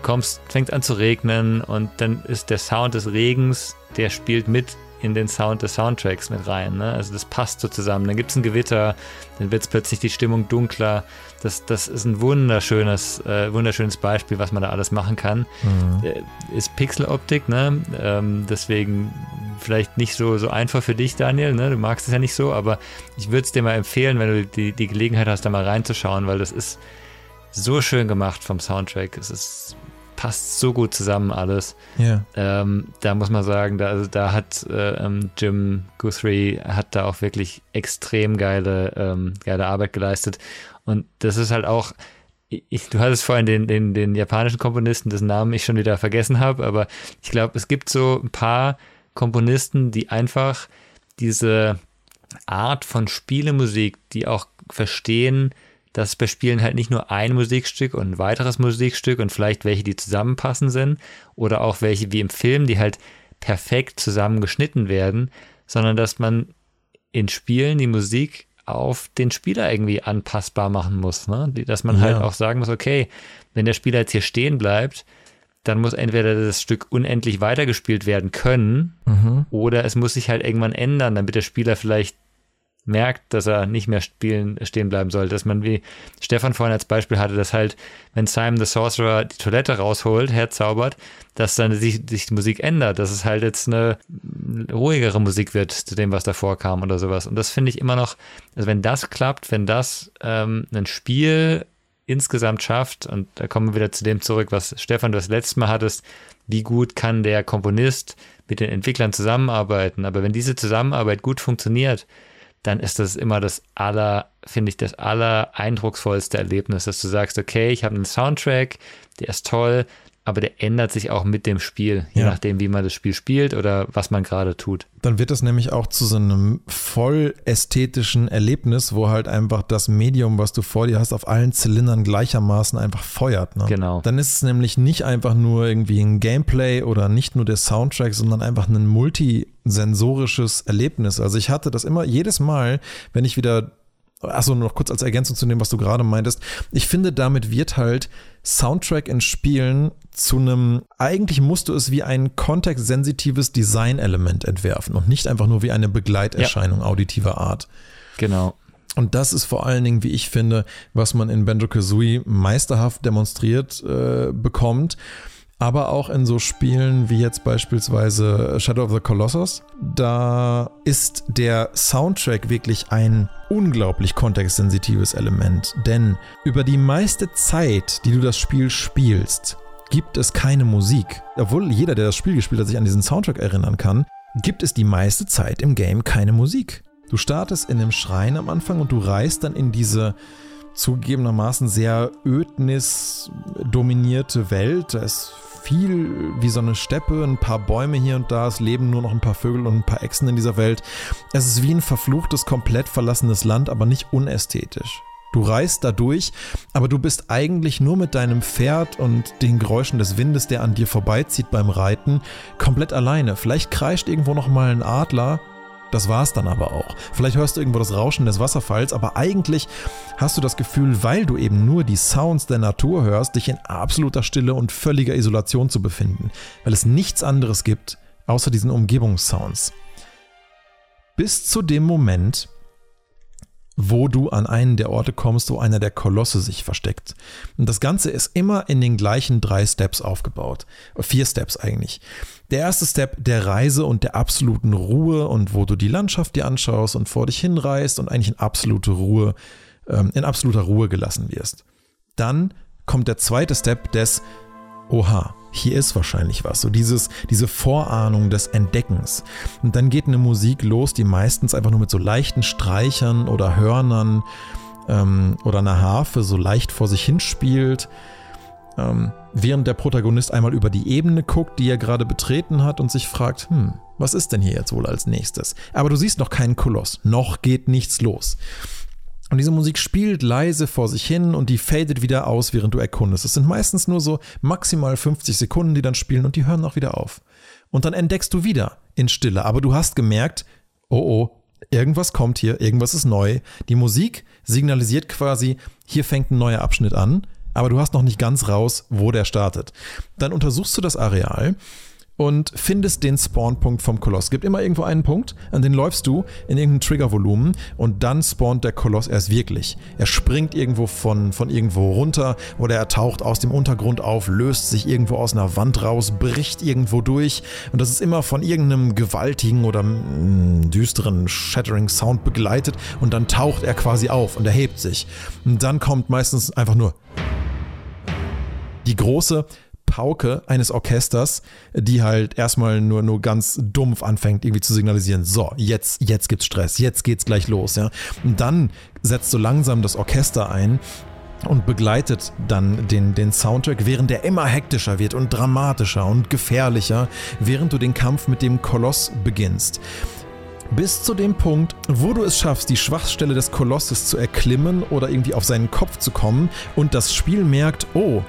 kommst, fängt an zu regnen und dann ist der Sound des Regens, der spielt mit in den Sound des Soundtracks mit rein. Ne? Also das passt so zusammen. Dann gibt es ein Gewitter, dann wird plötzlich die Stimmung dunkler. Das, das ist ein wunderschönes, äh, wunderschönes Beispiel, was man da alles machen kann. Mhm. Äh, ist Pixeloptik, ne? Ähm, deswegen vielleicht nicht so, so einfach für dich, Daniel. Ne? Du magst es ja nicht so, aber ich würde es dir mal empfehlen, wenn du die, die Gelegenheit hast, da mal reinzuschauen, weil das ist so schön gemacht vom Soundtrack. Es ist passt so gut zusammen alles. Ja. Ähm, da muss man sagen, da, also da hat äh, ähm, Jim Guthrie hat da auch wirklich extrem geile, ähm, geile Arbeit geleistet. Und das ist halt auch, ich, du hattest vorhin den, den, den japanischen Komponisten, dessen Namen ich schon wieder vergessen habe, aber ich glaube, es gibt so ein paar Komponisten, die einfach diese Art von Spielemusik, die auch verstehen, dass bei Spielen halt nicht nur ein Musikstück und ein weiteres Musikstück und vielleicht welche, die zusammenpassen sind oder auch welche wie im Film, die halt perfekt zusammengeschnitten werden, sondern dass man in Spielen die Musik auf den Spieler irgendwie anpassbar machen muss. Ne? Dass man halt ja. halt auch sagen muss, okay, wenn der Spieler jetzt hier stehen bleibt, dann muss entweder das Stück unendlich weitergespielt werden können mhm. oder es muss sich halt irgendwann ändern, damit der Spieler vielleicht merkt, dass er nicht mehr spielen, stehen bleiben soll. Dass man, wie Stefan vorhin als Beispiel hatte, dass halt, wenn Simon the Sorcerer die Toilette rausholt, herzaubert, dass dann sich, sich die Musik ändert, dass es halt jetzt eine ruhigere Musik wird zu dem, was davor kam oder sowas. Und das finde ich immer noch, also wenn das klappt, wenn das ähm, ein Spiel insgesamt schafft, und da kommen wir wieder zu dem zurück, was Stefan du das letzte Mal hattest, wie gut kann der Komponist mit den Entwicklern zusammenarbeiten. Aber wenn diese Zusammenarbeit gut funktioniert, dann ist das immer das aller, finde ich, das aller eindrucksvollste Erlebnis, dass du sagst, okay, ich habe einen Soundtrack, der ist toll, aber der ändert sich auch mit dem Spiel, je ja. nachdem, wie man das Spiel spielt oder was man gerade tut. Dann wird das nämlich auch zu so einem voll ästhetischen Erlebnis, wo halt einfach das Medium, was du vor dir hast, auf allen Zylindern gleichermaßen einfach feuert. Ne? Genau. Dann ist es nämlich nicht einfach nur irgendwie ein Gameplay oder nicht nur der Soundtrack, sondern einfach ein multisensorisches Erlebnis. Also ich hatte das immer jedes Mal, wenn ich wieder Achso, noch kurz als Ergänzung zu dem, was du gerade meintest. Ich finde, damit wird halt Soundtrack in Spielen zu einem, eigentlich musst du es wie ein kontextsensitives Design-Element entwerfen und nicht einfach nur wie eine Begleiterscheinung ja. auditiver Art. Genau. Und das ist vor allen Dingen, wie ich finde, was man in Banjo Kazooie meisterhaft demonstriert äh, bekommt aber auch in so Spielen wie jetzt beispielsweise Shadow of the Colossus. Da ist der Soundtrack wirklich ein unglaublich kontextsensitives Element, denn über die meiste Zeit, die du das Spiel spielst, gibt es keine Musik. Obwohl jeder, der das Spiel gespielt hat, sich an diesen Soundtrack erinnern kann, gibt es die meiste Zeit im Game keine Musik. Du startest in einem Schrein am Anfang und du reist dann in diese zugegebenermaßen sehr ödnis-dominierte Welt. Da ist viel wie so eine Steppe, ein paar Bäume hier und da, es leben nur noch ein paar Vögel und ein paar Echsen in dieser Welt. Es ist wie ein verfluchtes, komplett verlassenes Land, aber nicht unästhetisch. Du reist da durch, aber du bist eigentlich nur mit deinem Pferd und den Geräuschen des Windes, der an dir vorbeizieht beim Reiten, komplett alleine. Vielleicht kreischt irgendwo noch mal ein Adler, das war's dann aber auch. Vielleicht hörst du irgendwo das Rauschen des Wasserfalls, aber eigentlich hast du das Gefühl, weil du eben nur die Sounds der Natur hörst, dich in absoluter Stille und völliger Isolation zu befinden, weil es nichts anderes gibt außer diesen Umgebungssounds. Bis zu dem Moment, wo du an einen der Orte kommst, wo einer der Kolosse sich versteckt. Und das Ganze ist immer in den gleichen drei Steps aufgebaut. Vier Steps eigentlich. Der erste Step der Reise und der absoluten Ruhe und wo du die Landschaft dir anschaust und vor dich hinreist und eigentlich in absolute Ruhe, ähm, in absoluter Ruhe gelassen wirst. Dann kommt der zweite Step des Oha, hier ist wahrscheinlich was. So dieses, diese Vorahnung des Entdeckens. Und dann geht eine Musik los, die meistens einfach nur mit so leichten Streichern oder Hörnern ähm, oder einer Harfe so leicht vor sich hinspielt. Ähm, während der Protagonist einmal über die Ebene guckt, die er gerade betreten hat und sich fragt, hm, was ist denn hier jetzt wohl als nächstes? Aber du siehst noch keinen Koloss, noch geht nichts los. Und diese Musik spielt leise vor sich hin und die fadet wieder aus, während du erkundest. Es sind meistens nur so maximal 50 Sekunden, die dann spielen und die hören auch wieder auf. Und dann entdeckst du wieder in Stille. Aber du hast gemerkt, oh oh, irgendwas kommt hier, irgendwas ist neu. Die Musik signalisiert quasi, hier fängt ein neuer Abschnitt an, aber du hast noch nicht ganz raus, wo der startet. Dann untersuchst du das Areal und findest den Spawnpunkt vom Koloss. Gibt immer irgendwo einen Punkt, an den läufst du in irgendein Triggervolumen und dann spawnt der Koloss erst wirklich. Er springt irgendwo von, von irgendwo runter oder er taucht aus dem Untergrund auf, löst sich irgendwo aus einer Wand raus, bricht irgendwo durch und das ist immer von irgendeinem gewaltigen oder mm, düsteren Shattering Sound begleitet und dann taucht er quasi auf und erhebt sich. Und dann kommt meistens einfach nur die große Pauke eines Orchesters, die halt erstmal nur, nur ganz dumpf anfängt, irgendwie zu signalisieren, so, jetzt, jetzt gibt's Stress, jetzt geht's gleich los, ja. Und dann setzt so langsam das Orchester ein und begleitet dann den, den Soundtrack, während der immer hektischer wird und dramatischer und gefährlicher, während du den Kampf mit dem Koloss beginnst. Bis zu dem Punkt, wo du es schaffst, die Schwachstelle des Kolosses zu erklimmen oder irgendwie auf seinen Kopf zu kommen und das Spiel merkt, oh,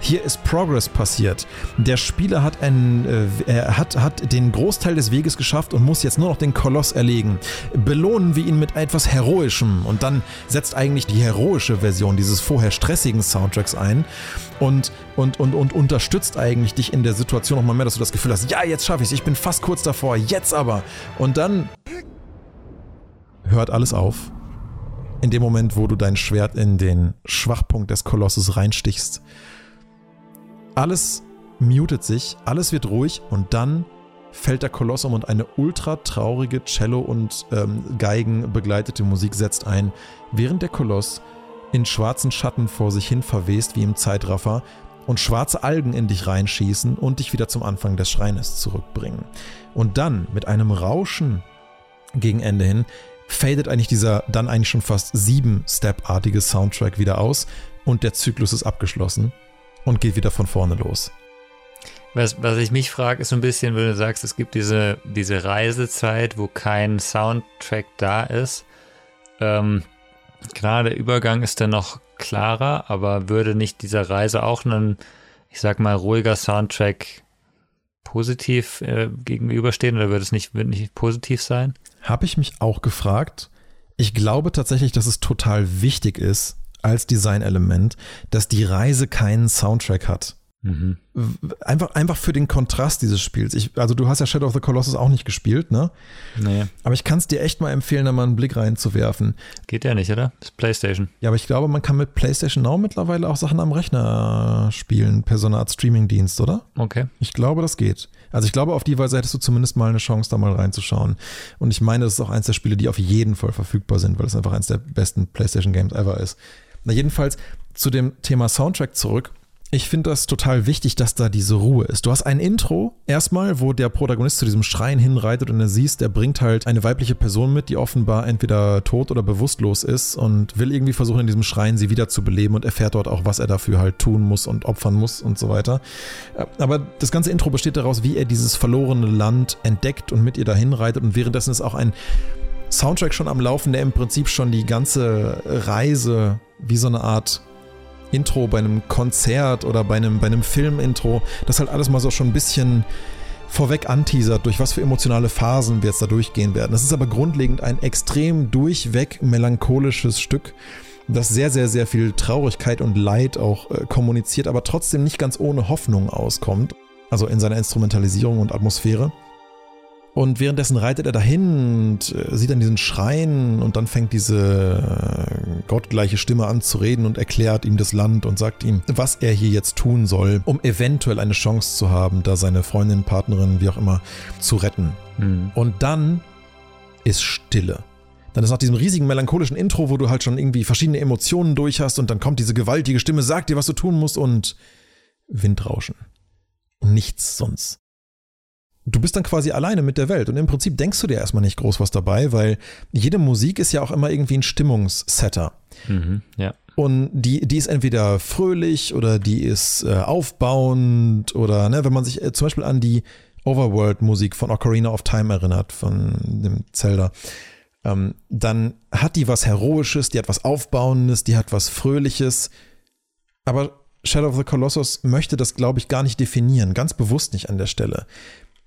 hier ist Progress passiert. Der Spieler hat, einen, äh, hat, hat den Großteil des Weges geschafft und muss jetzt nur noch den Koloss erlegen. Belohnen wir ihn mit etwas Heroischem und dann setzt eigentlich die heroische Version dieses vorher stressigen Soundtracks ein und, und, und, und unterstützt eigentlich dich in der Situation nochmal mehr, dass du das Gefühl hast, ja, jetzt schaffe ich es, ich bin fast kurz davor, jetzt aber. Und dann hört alles auf. In dem Moment, wo du dein Schwert in den Schwachpunkt des Kolosses reinstichst alles mutet sich, alles wird ruhig und dann fällt der Koloss um und eine ultra traurige Cello- und ähm, Geigen begleitete Musik setzt ein, während der Koloss in schwarzen Schatten vor sich hin verwest wie im Zeitraffer und schwarze Algen in dich reinschießen und dich wieder zum Anfang des Schreines zurückbringen. Und dann mit einem Rauschen gegen Ende hin fadet eigentlich dieser dann eigentlich schon fast sieben-Step-artige Soundtrack wieder aus und der Zyklus ist abgeschlossen und geht wieder von vorne los. Was, was ich mich frage, ist so ein bisschen, wenn du sagst, es gibt diese, diese Reisezeit, wo kein Soundtrack da ist. Ähm, klar, der Übergang ist dann noch klarer, aber würde nicht dieser Reise auch ein, ich sag mal, ruhiger Soundtrack positiv äh, gegenüberstehen oder würde es nicht, würde nicht positiv sein? Habe ich mich auch gefragt. Ich glaube tatsächlich, dass es total wichtig ist, als Designelement, dass die Reise keinen Soundtrack hat. Mhm. Einfach, einfach für den Kontrast dieses Spiels. Ich, also du hast ja Shadow of the Colossus auch nicht gespielt, ne? Nee. Aber ich kann es dir echt mal empfehlen, da mal einen Blick reinzuwerfen. Geht ja nicht, oder? Das ist PlayStation. Ja, aber ich glaube, man kann mit PlayStation Now mittlerweile auch Sachen am Rechner spielen, per so einer Art Streamingdienst, oder? Okay. Ich glaube, das geht. Also ich glaube, auf die Weise hättest du zumindest mal eine Chance, da mal reinzuschauen. Und ich meine, das ist auch eins der Spiele, die auf jeden Fall verfügbar sind, weil es einfach eins der besten PlayStation Games ever ist. Na, jedenfalls zu dem Thema Soundtrack zurück. Ich finde das total wichtig, dass da diese Ruhe ist. Du hast ein Intro erstmal, wo der Protagonist zu diesem Schrein hinreitet und er siehst, er bringt halt eine weibliche Person mit, die offenbar entweder tot oder bewusstlos ist und will irgendwie versuchen, in diesem Schrein sie wieder zu beleben und erfährt dort auch, was er dafür halt tun muss und opfern muss und so weiter. Aber das ganze Intro besteht daraus, wie er dieses verlorene Land entdeckt und mit ihr dahin reitet und währenddessen ist auch ein Soundtrack schon am Laufen, der im Prinzip schon die ganze Reise wie so eine Art Intro bei einem Konzert oder bei einem, bei einem Film-Intro, das halt alles mal so schon ein bisschen vorweg anteasert, durch was für emotionale Phasen wir jetzt da durchgehen werden. Das ist aber grundlegend ein extrem durchweg melancholisches Stück, das sehr, sehr, sehr viel Traurigkeit und Leid auch äh, kommuniziert, aber trotzdem nicht ganz ohne Hoffnung auskommt. Also in seiner Instrumentalisierung und Atmosphäre. Und währenddessen reitet er dahin und äh, sieht dann diesen Schrein und dann fängt diese äh, gottgleiche Stimme an zu reden und erklärt ihm das Land und sagt ihm, was er hier jetzt tun soll, um eventuell eine Chance zu haben, da seine Freundin, Partnerin, wie auch immer, zu retten. Mhm. Und dann ist Stille. Dann ist nach diesem riesigen melancholischen Intro, wo du halt schon irgendwie verschiedene Emotionen durch hast und dann kommt diese gewaltige Stimme, sagt dir, was du tun musst und Windrauschen. Und nichts sonst du bist dann quasi alleine mit der Welt und im Prinzip denkst du dir erstmal nicht groß was dabei, weil jede Musik ist ja auch immer irgendwie ein Stimmungssetter. Mhm, ja. Und die, die ist entweder fröhlich oder die ist äh, aufbauend oder, ne, wenn man sich äh, zum Beispiel an die Overworld-Musik von Ocarina of Time erinnert, von dem Zelda, ähm, dann hat die was Heroisches, die hat was Aufbauendes, die hat was Fröhliches. Aber Shadow of the Colossus möchte das, glaube ich, gar nicht definieren, ganz bewusst nicht an der Stelle.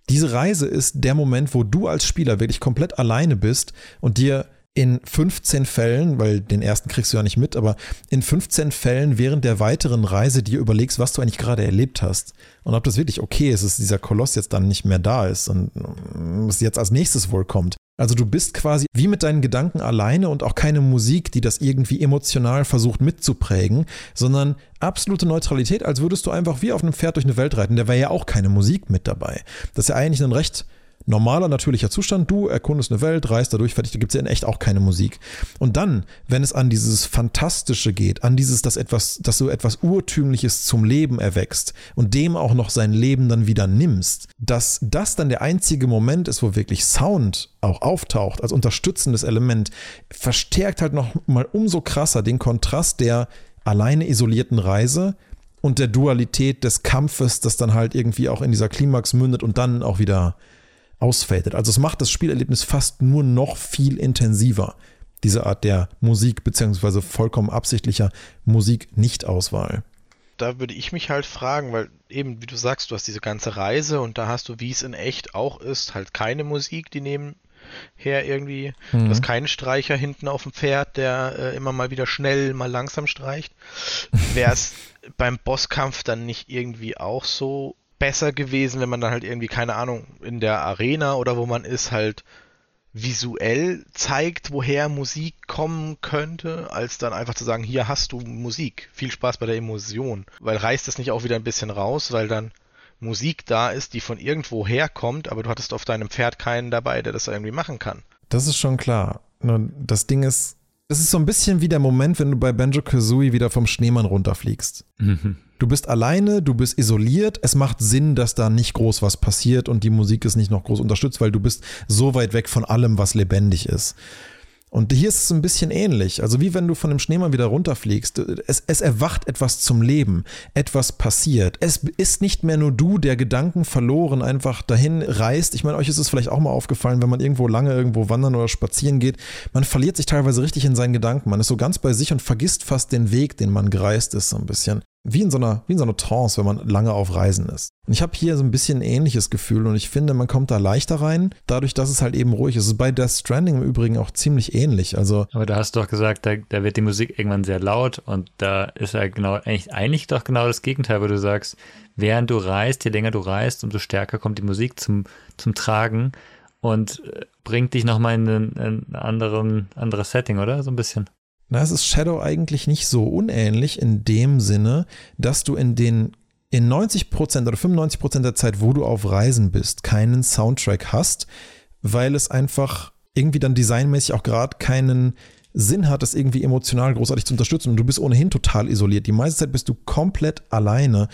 Diese Reise ist der Moment, wo du als Spieler wirklich komplett alleine bist und dir in 15 Fällen, weil den ersten kriegst du ja nicht mit, aber in 15 Fällen während der weiteren Reise dir überlegst, was du eigentlich gerade erlebt hast und ob das wirklich okay ist, dass dieser Koloss jetzt dann nicht mehr da ist und was jetzt als nächstes wohl kommt. Also du bist quasi wie mit deinen Gedanken alleine und auch keine Musik, die das irgendwie emotional versucht mitzuprägen, sondern absolute Neutralität, als würdest du einfach wie auf einem Pferd durch eine Welt reiten. Da wäre ja auch keine Musik mit dabei. Das ist ja eigentlich ein recht normaler, natürlicher Zustand. Du erkundest eine Welt, reist dadurch, fertig, da gibt es ja in echt auch keine Musik. Und dann, wenn es an dieses Fantastische geht, an dieses, dass etwas, dass so etwas Urtümliches zum Leben erwächst und dem auch noch sein Leben dann wieder nimmst, dass das dann der einzige Moment ist, wo wirklich Sound auch auftaucht als unterstützendes Element, verstärkt halt noch mal umso krasser den Kontrast der alleine isolierten Reise und der Dualität des Kampfes, das dann halt irgendwie auch in dieser Klimax mündet und dann auch wieder ausfadet. Also es macht das Spielerlebnis fast nur noch viel intensiver. Diese Art der Musik beziehungsweise vollkommen absichtlicher Musik-Nicht-Auswahl. Da würde ich mich halt fragen, weil eben, wie du sagst, du hast diese ganze Reise und da hast du, wie es in echt auch ist, halt keine Musik, die nebenher irgendwie. Mhm. Du hast keinen Streicher hinten auf dem Pferd, der äh, immer mal wieder schnell, mal langsam streicht. Wäre es (laughs) beim Bosskampf dann nicht irgendwie auch so besser gewesen, wenn man dann halt irgendwie, keine Ahnung, in der Arena oder wo man ist, halt visuell zeigt, woher Musik kommen könnte, als dann einfach zu sagen, hier hast du Musik. Viel Spaß bei der Emotion. Weil reißt es nicht auch wieder ein bisschen raus, weil dann Musik da ist, die von irgendwo herkommt, aber du hattest auf deinem Pferd keinen dabei, der das irgendwie machen kann. Das ist schon klar. Das Ding ist, es ist so ein bisschen wie der Moment, wenn du bei Banjo Kazooie wieder vom Schneemann runterfliegst. Mhm. Du bist alleine, du bist isoliert. Es macht Sinn, dass da nicht groß was passiert und die Musik ist nicht noch groß unterstützt, weil du bist so weit weg von allem, was lebendig ist. Und hier ist es ein bisschen ähnlich. Also wie wenn du von dem Schneemann wieder runterfliegst. Es, es erwacht etwas zum Leben. Etwas passiert. Es ist nicht mehr nur du, der Gedanken verloren einfach dahin reist. Ich meine, euch ist es vielleicht auch mal aufgefallen, wenn man irgendwo lange irgendwo wandern oder spazieren geht. Man verliert sich teilweise richtig in seinen Gedanken. Man ist so ganz bei sich und vergisst fast den Weg, den man gereist ist, so ein bisschen wie in so einer, wie in so einer Trance, wenn man lange auf Reisen ist. Und ich habe hier so ein bisschen ein ähnliches Gefühl und ich finde, man kommt da leichter rein, dadurch, dass es halt eben ruhig ist. Es ist bei Death Stranding im Übrigen auch ziemlich ähnlich. Also Aber da hast du doch gesagt, da, da wird die Musik irgendwann sehr laut und da ist ja genau, eigentlich, eigentlich doch genau das Gegenteil, wo du sagst, während du reist, je länger du reist, umso stärker kommt die Musik zum, zum Tragen und äh, bringt dich nochmal in ein, anderes Setting, oder? So ein bisschen. Na, es ist Shadow eigentlich nicht so unähnlich in dem Sinne, dass du in den in 90% oder 95% der Zeit, wo du auf Reisen bist, keinen Soundtrack hast, weil es einfach irgendwie dann designmäßig auch gerade keinen Sinn hat, es irgendwie emotional großartig zu unterstützen und du bist ohnehin total isoliert. Die meiste Zeit bist du komplett alleine.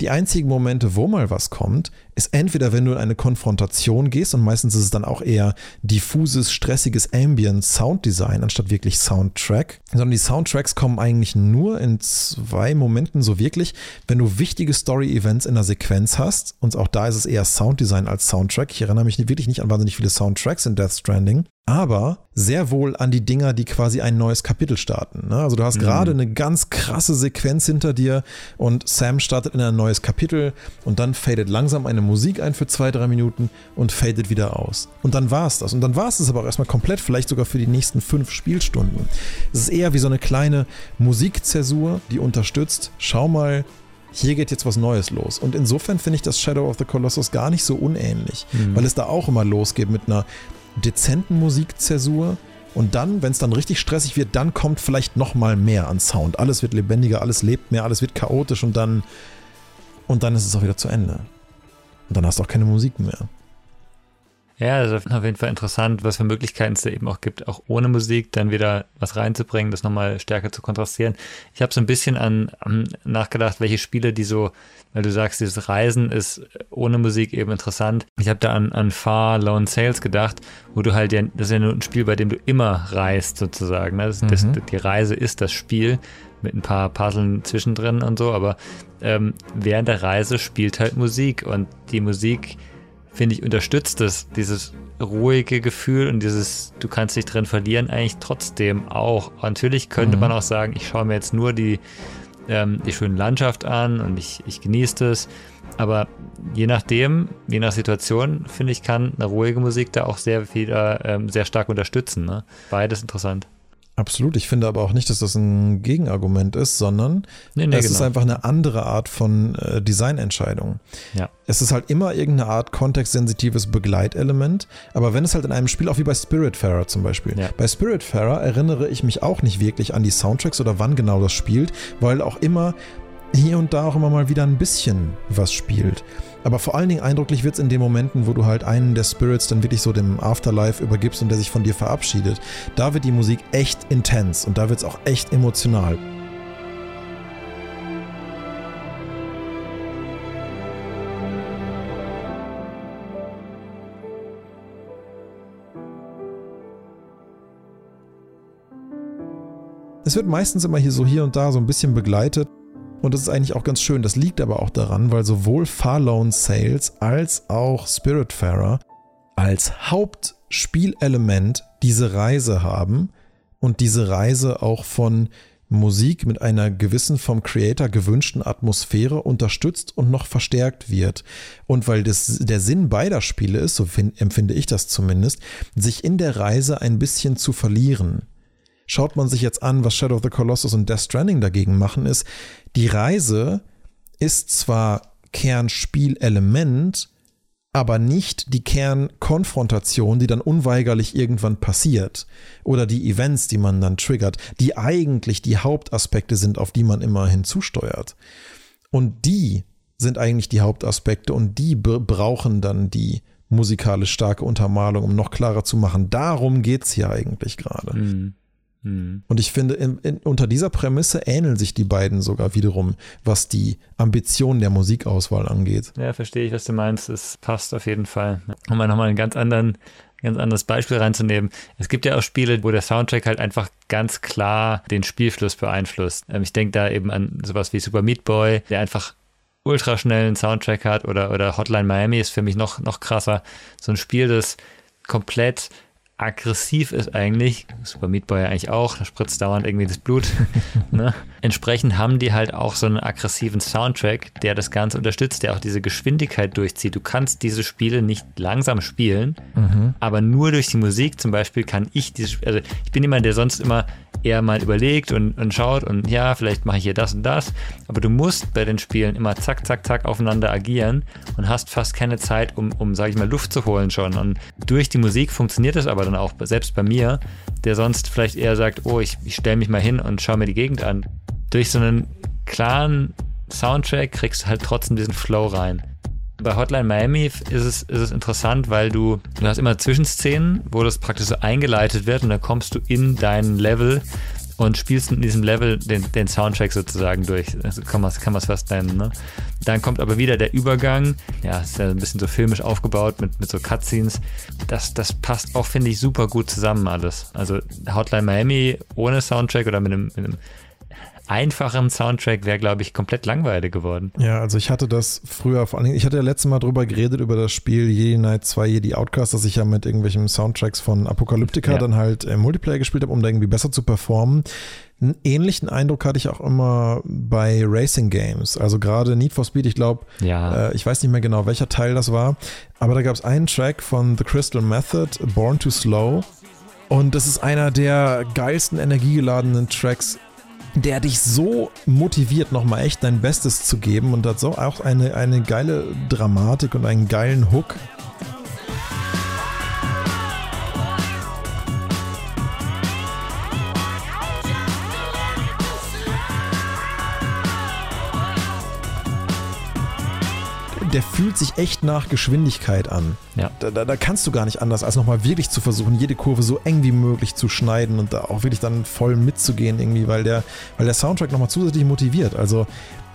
Die einzigen Momente, wo mal was kommt, ist entweder, wenn du in eine Konfrontation gehst und meistens ist es dann auch eher diffuses, stressiges Ambient Sounddesign anstatt wirklich Soundtrack, sondern die Soundtracks kommen eigentlich nur in zwei Momenten so wirklich, wenn du wichtige Story-Events in der Sequenz hast und auch da ist es eher Sounddesign als Soundtrack. Ich erinnere mich wirklich nicht an wahnsinnig viele Soundtracks in Death Stranding, aber sehr wohl an die Dinger, die quasi ein neues Kapitel starten. Ne? Also du hast mhm. gerade eine ganz krasse Sequenz hinter dir und Sam startet in ein neues Kapitel und dann fadet langsam eine Musik ein für zwei, drei Minuten und fadet wieder aus. Und dann war es das. Und dann war es das aber auch erstmal komplett, vielleicht sogar für die nächsten fünf Spielstunden. Es ist eher wie so eine kleine Musikzäsur, die unterstützt, schau mal, hier geht jetzt was Neues los. Und insofern finde ich das Shadow of the Colossus gar nicht so unähnlich, mhm. weil es da auch immer losgeht mit einer dezenten Musikzäsur. Und dann, wenn es dann richtig stressig wird, dann kommt vielleicht noch mal mehr an Sound. Alles wird lebendiger, alles lebt mehr, alles wird chaotisch und dann und dann ist es auch wieder zu Ende. Und dann hast du auch keine Musik mehr. Ja, also auf jeden Fall interessant, was für Möglichkeiten es da eben auch gibt, auch ohne Musik dann wieder was reinzubringen, das nochmal stärker zu kontrastieren. Ich habe so ein bisschen an, an, nachgedacht, welche Spiele, die so, weil du sagst, dieses Reisen ist ohne Musik eben interessant. Ich habe da an, an Far Lone Sales gedacht, wo du halt, ja, das ist ja nur ein Spiel, bei dem du immer reist sozusagen. Ne? Das, mhm. das, die Reise ist das Spiel mit ein paar Puzzlen zwischendrin und so, aber ähm, während der Reise spielt halt Musik und die Musik finde ich, unterstützt es, dieses ruhige Gefühl und dieses, du kannst dich drin verlieren, eigentlich trotzdem auch. Natürlich könnte mhm. man auch sagen, ich schaue mir jetzt nur die, ähm, die schöne Landschaft an und ich, ich genieße das. Aber je nachdem, je nach Situation, finde ich, kann eine ruhige Musik da auch sehr wieder ähm, sehr stark unterstützen. Ne? Beides interessant. Absolut. Ich finde aber auch nicht, dass das ein Gegenargument ist, sondern nee, nee, es genau. ist einfach eine andere Art von äh, Designentscheidung. Ja. Es ist halt immer irgendeine Art kontextsensitives Begleitelement, aber wenn es halt in einem Spiel, auch wie bei Spiritfarer zum Beispiel, ja. bei Spiritfarer erinnere ich mich auch nicht wirklich an die Soundtracks oder wann genau das spielt, weil auch immer hier und da auch immer mal wieder ein bisschen was spielt. Aber vor allen Dingen eindrücklich wird es in den Momenten, wo du halt einen der Spirits dann wirklich so dem Afterlife übergibst und der sich von dir verabschiedet. Da wird die Musik echt intens und da wird es auch echt emotional. Es wird meistens immer hier so hier und da so ein bisschen begleitet und das ist eigentlich auch ganz schön. Das liegt aber auch daran, weil sowohl Farlone Sales als auch Spiritfarer als Hauptspielelement diese Reise haben und diese Reise auch von Musik mit einer gewissen vom Creator gewünschten Atmosphäre unterstützt und noch verstärkt wird. Und weil das der Sinn beider Spiele ist, so find, empfinde ich das zumindest, sich in der Reise ein bisschen zu verlieren. Schaut man sich jetzt an, was Shadow of the Colossus und Death Stranding dagegen machen, ist, die Reise ist zwar Kernspielelement, aber nicht die Kernkonfrontation, die dann unweigerlich irgendwann passiert oder die Events, die man dann triggert, die eigentlich die Hauptaspekte sind, auf die man immer hinzusteuert. Und die sind eigentlich die Hauptaspekte und die brauchen dann die musikalisch starke Untermalung, um noch klarer zu machen. Darum geht es hier eigentlich gerade. Mhm. Mhm. Und ich finde, in, in, unter dieser Prämisse ähneln sich die beiden sogar wiederum, was die Ambitionen der Musikauswahl angeht. Ja, verstehe ich, was du meinst. Es passt auf jeden Fall. Um mal nochmal einen ganz anderen ganz anderes Beispiel reinzunehmen. Es gibt ja auch Spiele, wo der Soundtrack halt einfach ganz klar den Spielfluss beeinflusst. Ähm, ich denke da eben an sowas wie Super Meat Boy, der einfach ultraschnellen Soundtrack hat oder, oder Hotline Miami ist für mich noch, noch krasser. So ein Spiel, das komplett aggressiv ist eigentlich, Super Meat Boy eigentlich auch, da spritzt dauernd irgendwie das Blut. (laughs) ne? Entsprechend haben die halt auch so einen aggressiven Soundtrack, der das Ganze unterstützt, der auch diese Geschwindigkeit durchzieht. Du kannst diese Spiele nicht langsam spielen, mhm. aber nur durch die Musik zum Beispiel kann ich diese, also ich bin jemand, der sonst immer eher mal überlegt und, und schaut und ja, vielleicht mache ich hier das und das, aber du musst bei den Spielen immer zack, zack, zack aufeinander agieren und hast fast keine Zeit, um, um sage ich mal, Luft zu holen schon. Und durch die Musik funktioniert das aber dann auch, selbst bei mir, der sonst vielleicht eher sagt, oh, ich, ich stelle mich mal hin und schaue mir die Gegend an. Durch so einen klaren Soundtrack kriegst du halt trotzdem diesen Flow rein. Bei Hotline Miami ist es, ist es interessant, weil du, du hast immer Zwischenszenen, wo das praktisch so eingeleitet wird und dann kommst du in dein Level und spielst in diesem Level den, den Soundtrack sozusagen durch. Also kann man es fast nennen. Ne? Dann kommt aber wieder der Übergang. Ja, ist ja ein bisschen so filmisch aufgebaut mit, mit so Cutscenes. Das, das passt auch, finde ich, super gut zusammen alles. Also Hotline Miami ohne Soundtrack oder mit einem, mit einem einfachen Soundtrack wäre, glaube ich, komplett langweilig geworden. Ja, also ich hatte das früher, vor allen Dingen, ich hatte ja letztes Mal drüber geredet, über das Spiel Jedi Knight 2, Jedi Outcast, dass ich ja mit irgendwelchen Soundtracks von Apokalyptika ja. dann halt äh, Multiplayer gespielt habe, um da irgendwie besser zu performen. Einen ähnlichen Eindruck hatte ich auch immer bei Racing Games. Also gerade Need for Speed, ich glaube, ja. äh, ich weiß nicht mehr genau, welcher Teil das war, aber da gab es einen Track von The Crystal Method, Born to Slow. Und das ist einer der geilsten energiegeladenen Tracks der dich so motiviert, nochmal echt dein Bestes zu geben und hat so auch eine, eine geile Dramatik und einen geilen Hook. Der fühlt sich echt nach Geschwindigkeit an. Ja. Da, da, da kannst du gar nicht anders, als nochmal wirklich zu versuchen, jede Kurve so eng wie möglich zu schneiden und da auch wirklich dann voll mitzugehen, irgendwie, weil der, weil der Soundtrack nochmal zusätzlich motiviert. Also,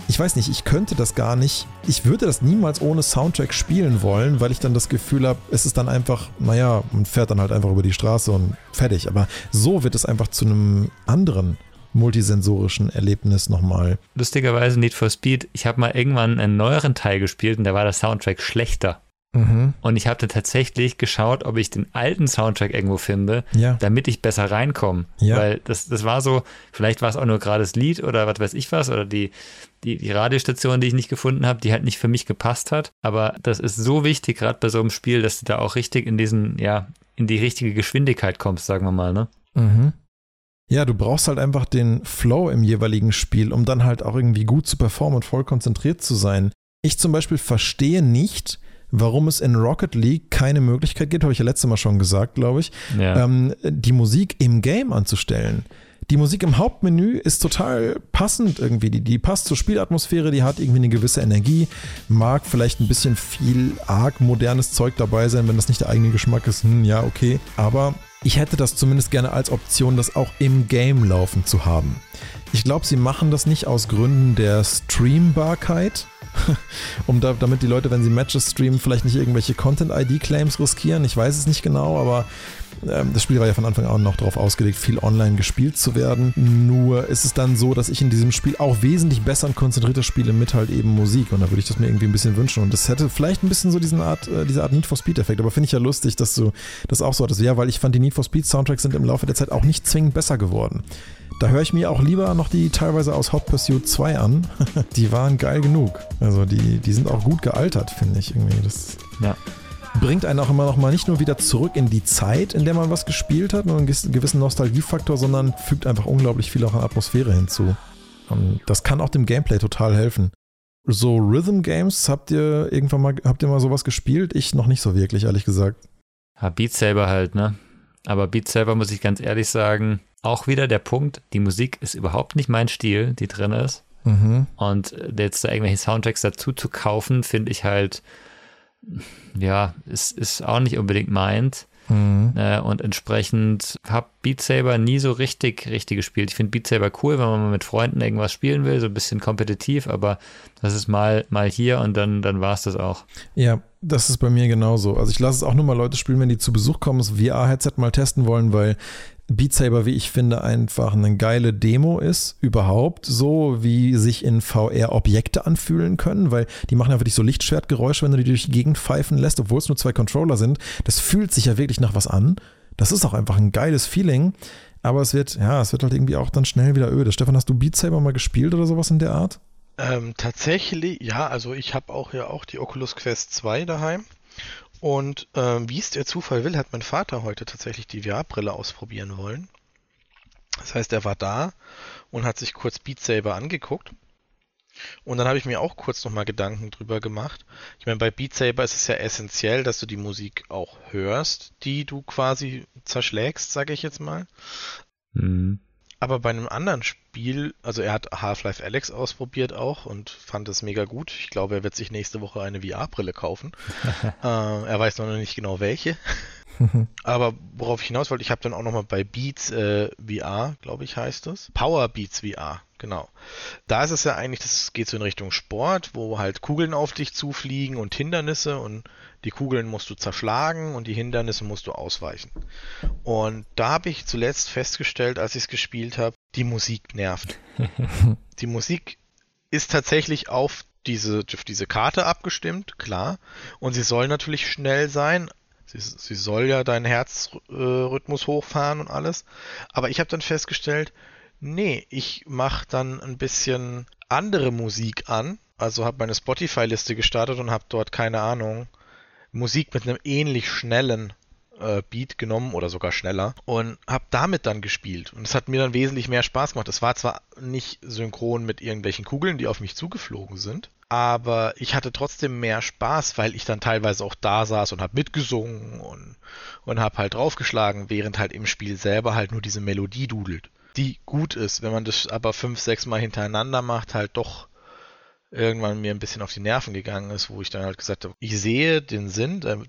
ich weiß nicht, ich könnte das gar nicht, ich würde das niemals ohne Soundtrack spielen wollen, weil ich dann das Gefühl habe, es ist dann einfach, naja, man fährt dann halt einfach über die Straße und fertig. Aber so wird es einfach zu einem anderen multisensorischen Erlebnis nochmal. Lustigerweise Need for Speed, ich habe mal irgendwann einen neueren Teil gespielt und da war der Soundtrack schlechter. Mhm. Und ich habe dann tatsächlich geschaut, ob ich den alten Soundtrack irgendwo finde, ja. damit ich besser reinkomme. Ja. Weil das, das war so, vielleicht war es auch nur gerade das Lied oder was weiß ich was, oder die, die, die Radiostation, die ich nicht gefunden habe, die halt nicht für mich gepasst hat. Aber das ist so wichtig, gerade bei so einem Spiel, dass du da auch richtig in diesen, ja, in die richtige Geschwindigkeit kommst, sagen wir mal, ne? Mhm. Ja, du brauchst halt einfach den Flow im jeweiligen Spiel, um dann halt auch irgendwie gut zu performen und voll konzentriert zu sein. Ich zum Beispiel verstehe nicht, warum es in Rocket League keine Möglichkeit gibt, habe ich ja letztes Mal schon gesagt, glaube ich, ja. ähm, die Musik im Game anzustellen. Die Musik im Hauptmenü ist total passend irgendwie. Die, die passt zur Spielatmosphäre, die hat irgendwie eine gewisse Energie. Mag vielleicht ein bisschen viel arg modernes Zeug dabei sein, wenn das nicht der eigene Geschmack ist. Hm, ja, okay. Aber ich hätte das zumindest gerne als Option, das auch im Game laufen zu haben. Ich glaube, sie machen das nicht aus Gründen der Streambarkeit, (laughs) um da, damit die Leute, wenn sie Matches streamen, vielleicht nicht irgendwelche Content-ID-Claims riskieren. Ich weiß es nicht genau, aber das Spiel war ja von Anfang an noch darauf ausgelegt, viel online gespielt zu werden. Nur ist es dann so, dass ich in diesem Spiel auch wesentlich besser und konzentrierter spiele mit halt eben Musik. Und da würde ich das mir irgendwie ein bisschen wünschen. Und das hätte vielleicht ein bisschen so diesen Art, äh, diese Art Need for Speed-Effekt. Aber finde ich ja lustig, dass du das auch so hattest. Ja, weil ich fand, die Need for Speed-Soundtracks sind im Laufe der Zeit auch nicht zwingend besser geworden. Da höre ich mir auch lieber noch die teilweise aus Hot Pursuit 2 an. (laughs) die waren geil genug. Also die, die sind auch gut gealtert, finde ich irgendwie. Das ja bringt einen auch immer noch mal nicht nur wieder zurück in die Zeit, in der man was gespielt hat, nur einen gewissen Nostalgiefaktor, sondern fügt einfach unglaublich viel auch an Atmosphäre hinzu. Und das kann auch dem Gameplay total helfen. So Rhythm Games, habt ihr irgendwann mal, habt ihr mal sowas gespielt? Ich noch nicht so wirklich, ehrlich gesagt. Ja, Beat Saber halt, ne? Aber Beat Saber muss ich ganz ehrlich sagen, auch wieder der Punkt, die Musik ist überhaupt nicht mein Stil, die drin ist. Mhm. Und jetzt da irgendwelche Soundtracks dazu zu kaufen, finde ich halt ja, ist, ist auch nicht unbedingt meins. Mhm. Äh, und entsprechend habe Beat Saber nie so richtig, richtig gespielt. Ich finde Beat Saber cool, wenn man mal mit Freunden irgendwas spielen will, so ein bisschen kompetitiv, aber das ist mal, mal hier und dann, dann war es das auch. Ja, das ist bei mir genauso. Also ich lasse es auch nur mal Leute spielen, wenn die zu Besuch kommen, das VR-Headset mal testen wollen, weil Beat Saber, wie ich finde, einfach eine geile Demo ist, überhaupt, so wie sich in VR Objekte anfühlen können, weil die machen ja wirklich so Lichtschwertgeräusche, wenn du die durch die Gegend pfeifen lässt, obwohl es nur zwei Controller sind. Das fühlt sich ja wirklich nach was an. Das ist auch einfach ein geiles Feeling. Aber es wird, ja, es wird halt irgendwie auch dann schnell wieder öde. Stefan, hast du Beat Saber mal gespielt oder sowas in der Art? Ähm, tatsächlich, ja, also ich habe auch ja auch die Oculus Quest 2 daheim. Und ähm, wie es der Zufall will, hat mein Vater heute tatsächlich die VR-Brille ausprobieren wollen. Das heißt, er war da und hat sich kurz Beat Saber angeguckt. Und dann habe ich mir auch kurz nochmal Gedanken drüber gemacht. Ich meine, bei Beat Saber ist es ja essentiell, dass du die Musik auch hörst, die du quasi zerschlägst, sage ich jetzt mal. Mhm. Aber bei einem anderen Spiel, also er hat Half-Life Alex ausprobiert auch und fand es mega gut. Ich glaube, er wird sich nächste Woche eine VR-Brille kaufen. (laughs) äh, er weiß noch nicht genau welche. Aber worauf ich hinaus wollte, ich habe dann auch nochmal bei Beats äh, VR, glaube ich, heißt es. Power Beats VR, genau. Da ist es ja eigentlich, das geht so in Richtung Sport, wo halt Kugeln auf dich zufliegen und Hindernisse und die Kugeln musst du zerschlagen und die Hindernisse musst du ausweichen. Und da habe ich zuletzt festgestellt, als ich es gespielt habe, die Musik nervt. (laughs) die Musik ist tatsächlich auf diese, auf diese Karte abgestimmt, klar. Und sie soll natürlich schnell sein. Sie, sie soll ja deinen Herzrhythmus hochfahren und alles. Aber ich habe dann festgestellt, nee, ich mache dann ein bisschen andere Musik an. Also habe meine Spotify-Liste gestartet und habe dort keine Ahnung Musik mit einem ähnlich schnellen Beat genommen oder sogar schneller und habe damit dann gespielt. Und es hat mir dann wesentlich mehr Spaß gemacht. Es war zwar nicht synchron mit irgendwelchen Kugeln, die auf mich zugeflogen sind, aber ich hatte trotzdem mehr Spaß, weil ich dann teilweise auch da saß und habe mitgesungen und, und habe halt draufgeschlagen, während halt im Spiel selber halt nur diese Melodie dudelt, die gut ist. Wenn man das aber fünf, sechs Mal hintereinander macht, halt doch irgendwann mir ein bisschen auf die Nerven gegangen ist, wo ich dann halt gesagt habe, ich sehe den Sinn der,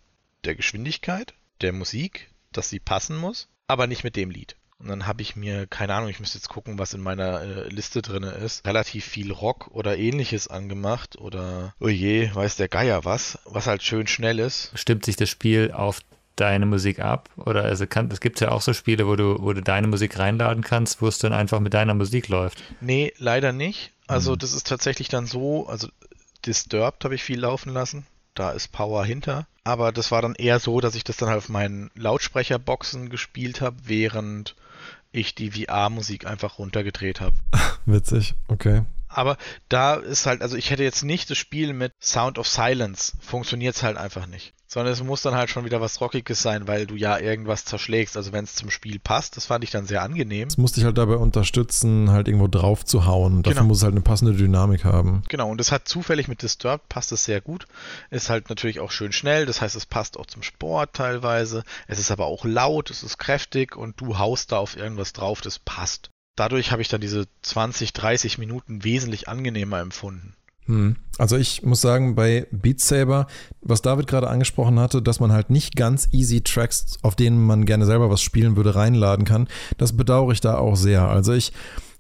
der Geschwindigkeit, der Musik, dass sie passen muss, aber nicht mit dem Lied. Und dann habe ich mir, keine Ahnung, ich müsste jetzt gucken, was in meiner äh, Liste drin ist, relativ viel Rock oder ähnliches angemacht oder, oh je, weiß der Geier was, was halt schön schnell ist. Stimmt sich das Spiel auf deine Musik ab? Oder also kann, es gibt ja auch so Spiele, wo du, wo du deine Musik reinladen kannst, wo es dann einfach mit deiner Musik läuft. Nee, leider nicht. Also mhm. das ist tatsächlich dann so, also Disturbed habe ich viel laufen lassen. Da ist Power hinter. Aber das war dann eher so, dass ich das dann halt auf meinen Lautsprecherboxen gespielt habe, während ich die VR-Musik einfach runtergedreht habe. (laughs) Witzig, okay. Aber da ist halt, also ich hätte jetzt nicht das Spiel mit Sound of Silence. Funktioniert es halt einfach nicht sondern es muss dann halt schon wieder was Rockiges sein, weil du ja irgendwas zerschlägst. Also wenn es zum Spiel passt, das fand ich dann sehr angenehm. Es muss dich halt dabei unterstützen, halt irgendwo drauf zu hauen. Dafür genau. muss es halt eine passende Dynamik haben. Genau, und es hat zufällig mit Disturbed passt es sehr gut. Ist halt natürlich auch schön schnell, das heißt, es passt auch zum Sport teilweise. Es ist aber auch laut, es ist kräftig und du haust da auf irgendwas drauf, das passt. Dadurch habe ich dann diese 20, 30 Minuten wesentlich angenehmer empfunden. Hm. Also ich muss sagen, bei Beat Saber, was David gerade angesprochen hatte, dass man halt nicht ganz easy Tracks, auf denen man gerne selber was spielen würde, reinladen kann, das bedauere ich da auch sehr. Also ich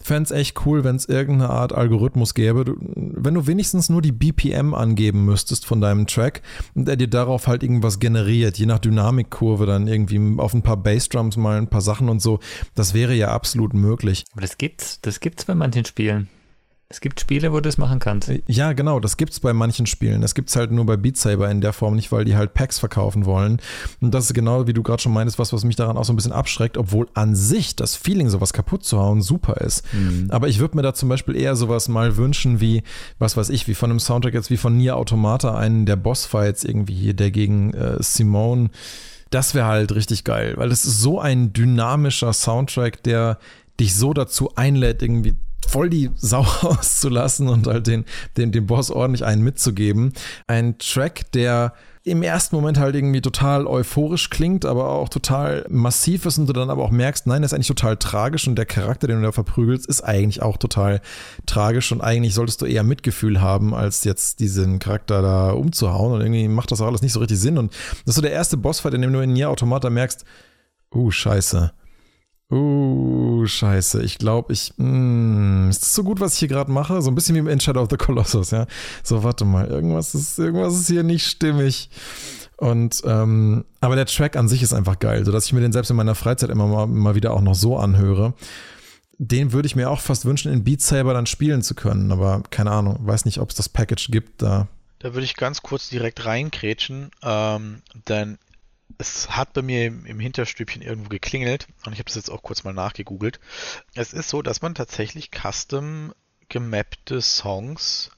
fände es echt cool, wenn es irgendeine Art Algorithmus gäbe, du, wenn du wenigstens nur die BPM angeben müsstest von deinem Track und er dir darauf halt irgendwas generiert, je nach Dynamikkurve dann irgendwie auf ein paar Bassdrums mal ein paar Sachen und so, das wäre ja absolut möglich. Aber das gibt's, das gibt's bei manchen Spielen. Es gibt Spiele, wo du das machen kannst. Äh, ja, genau, das gibt es bei manchen Spielen. Das gibt es halt nur bei Beat Saber in der Form nicht, weil die halt Packs verkaufen wollen. Und das ist genau, wie du gerade schon meintest, was, was mich daran auch so ein bisschen abschreckt, obwohl an sich das Feeling, sowas kaputt zu hauen, super ist. Mhm. Aber ich würde mir da zum Beispiel eher sowas mal wünschen, wie, was weiß ich, wie von einem Soundtrack jetzt wie von Nier Automata, einen der Bossfights irgendwie hier, der gegen äh, Simone. Das wäre halt richtig geil, weil es ist so ein dynamischer Soundtrack, der dich so dazu einlädt, irgendwie voll die Sau (laughs) auszulassen und halt den, den, dem Boss ordentlich einen mitzugeben. Ein Track, der im ersten Moment halt irgendwie total euphorisch klingt, aber auch total massiv ist und du dann aber auch merkst, nein, das ist eigentlich total tragisch und der Charakter, den du da verprügelst, ist eigentlich auch total tragisch und eigentlich solltest du eher Mitgefühl haben, als jetzt diesen Charakter da umzuhauen und irgendwie macht das auch alles nicht so richtig Sinn und das ist so der erste Bossfight, in dem du in Nier Automata merkst, uh, scheiße Uh, scheiße. Ich glaube, ich. Mh, hm, ist das so gut, was ich hier gerade mache? So ein bisschen wie im Shadow of the Colossus, ja. So, warte mal, irgendwas ist, irgendwas ist hier nicht stimmig. Und, ähm, aber der Track an sich ist einfach geil, sodass ich mir den selbst in meiner Freizeit immer mal, mal wieder auch noch so anhöre. Den würde ich mir auch fast wünschen, in Beat Saber dann spielen zu können, aber keine Ahnung, weiß nicht, ob es das Package gibt da. Da würde ich ganz kurz direkt reinkrätschen, ähm, denn es hat bei mir im, im, Hinterstübchen irgendwo geklingelt und ich habe das jetzt auch kurz mal nachgegoogelt. Es ist so, dass man tatsächlich custom gemappte Songs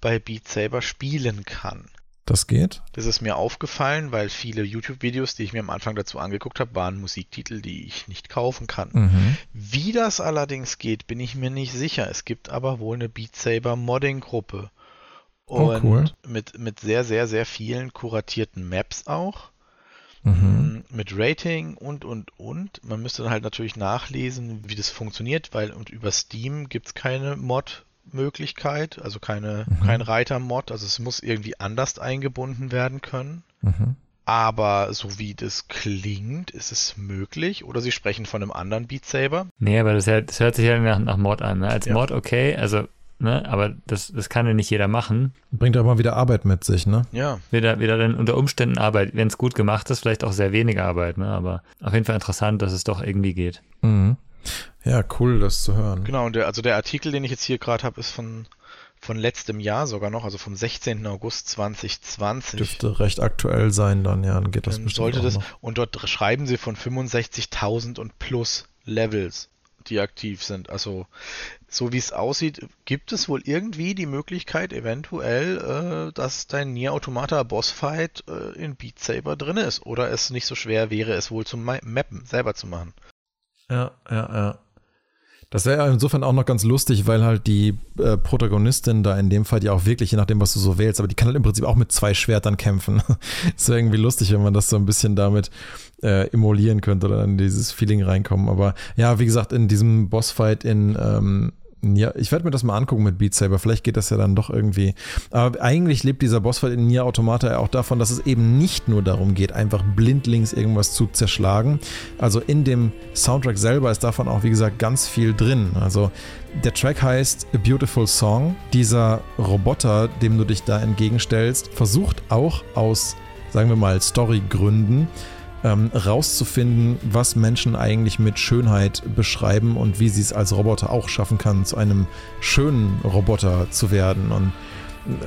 bei Beat Saber spielen kann. Das geht? Das ist mir aufgefallen, weil viele YouTube-Videos, die ich mir am Anfang dazu angeguckt habe, waren Musiktitel, die ich nicht kaufen kann. Mhm. Wie das allerdings geht, bin ich mir nicht sicher. Es gibt aber wohl eine Beat Saber Modding-Gruppe. Und oh, cool. mit, mit sehr, sehr, sehr vielen kuratierten Maps auch mhm. mit Rating und, und, und. Man müsste dann halt natürlich nachlesen, wie das funktioniert, weil und über Steam gibt es keine Mod. Möglichkeit, also keine, mhm. kein Reiter-Mod, also es muss irgendwie anders eingebunden werden können. Mhm. Aber so wie das klingt, ist es möglich. Oder sie sprechen von einem anderen Beat Saber. Nee, aber das, das hört sich ja nach, nach Mod an. Ne? Als ja. Mod okay, also Ne? Aber das, das kann ja nicht jeder machen. Bringt auch mal wieder Arbeit mit sich, ne? Ja. Wieder, wieder dann unter Umständen Arbeit. Wenn es gut gemacht ist, vielleicht auch sehr wenig Arbeit, ne? Aber auf jeden Fall interessant, dass es doch irgendwie geht. Mhm. Ja, cool, das zu hören. Genau, und der, also der Artikel, den ich jetzt hier gerade habe, ist von, von letztem Jahr sogar noch, also vom 16. August 2020. Dürfte recht aktuell sein dann, ja, dann geht das dann bestimmt sollte das, noch. Und dort schreiben sie von 65.000 und plus Levels die aktiv sind. Also so wie es aussieht, gibt es wohl irgendwie die Möglichkeit, eventuell, äh, dass dein Nier Automata Bossfight äh, in Beat Saber drin ist. Oder es nicht so schwer wäre, es wohl zum Mappen selber zu machen. Ja, ja, ja. Das wäre insofern auch noch ganz lustig, weil halt die äh, Protagonistin da in dem Fall ja auch wirklich, je nachdem, was du so wählst, aber die kann halt im Prinzip auch mit zwei Schwertern kämpfen. (laughs) Es wäre irgendwie lustig, wenn man das so ein bisschen damit äh, emulieren könnte oder in dieses Feeling reinkommen. Aber ja, wie gesagt, in diesem Bossfight in ähm, ja, ich werde mir das mal angucken mit Beat Saber. Vielleicht geht das ja dann doch irgendwie. Aber eigentlich lebt dieser Bossfight in Nier Automata ja auch davon, dass es eben nicht nur darum geht, einfach blindlings irgendwas zu zerschlagen. Also in dem Soundtrack selber ist davon auch, wie gesagt, ganz viel drin. Also der Track heißt A Beautiful Song. Dieser Roboter, dem du dich da entgegenstellst, versucht auch aus, sagen wir mal, Storygründen ähm, rauszufinden, was Menschen eigentlich mit Schönheit beschreiben und wie sie es als Roboter auch schaffen kann, zu einem schönen Roboter zu werden. Und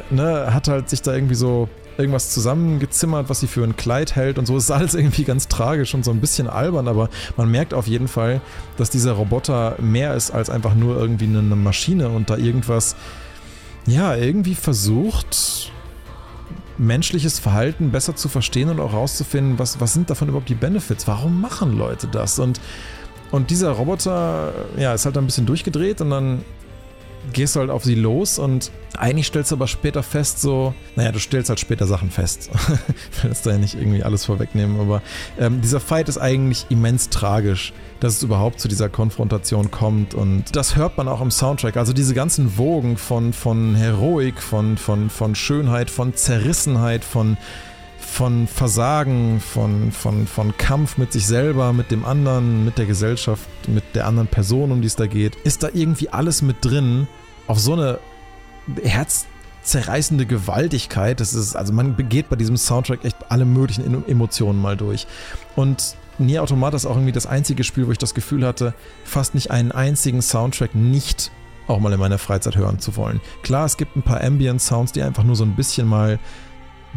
ne, hat halt sich da irgendwie so irgendwas zusammengezimmert, was sie für ein Kleid hält und so. Es ist alles irgendwie ganz tragisch und so ein bisschen albern, aber man merkt auf jeden Fall, dass dieser Roboter mehr ist als einfach nur irgendwie eine Maschine und da irgendwas, ja, irgendwie versucht, menschliches Verhalten besser zu verstehen und auch herauszufinden, was, was sind davon überhaupt die Benefits? Warum machen Leute das? Und, und dieser Roboter, ja, ist halt ein bisschen durchgedreht und dann gehst du halt auf sie los und eigentlich stellst du aber später fest, so, naja, du stellst halt später Sachen fest. (laughs) ich will jetzt da ja nicht irgendwie alles vorwegnehmen, aber ähm, dieser Fight ist eigentlich immens tragisch, dass es überhaupt zu dieser Konfrontation kommt und das hört man auch im Soundtrack. Also diese ganzen Wogen von, von Heroik, von, von, von Schönheit, von Zerrissenheit, von von Versagen, von, von, von Kampf mit sich selber, mit dem anderen, mit der Gesellschaft, mit der anderen Person, um die es da geht, ist da irgendwie alles mit drin auf so eine herzzerreißende Gewaltigkeit. Das ist, also man begeht bei diesem Soundtrack echt alle möglichen Emotionen mal durch. Und Nier Automata ist auch irgendwie das einzige Spiel, wo ich das Gefühl hatte, fast nicht einen einzigen Soundtrack nicht auch mal in meiner Freizeit hören zu wollen. Klar, es gibt ein paar Ambient Sounds, die einfach nur so ein bisschen mal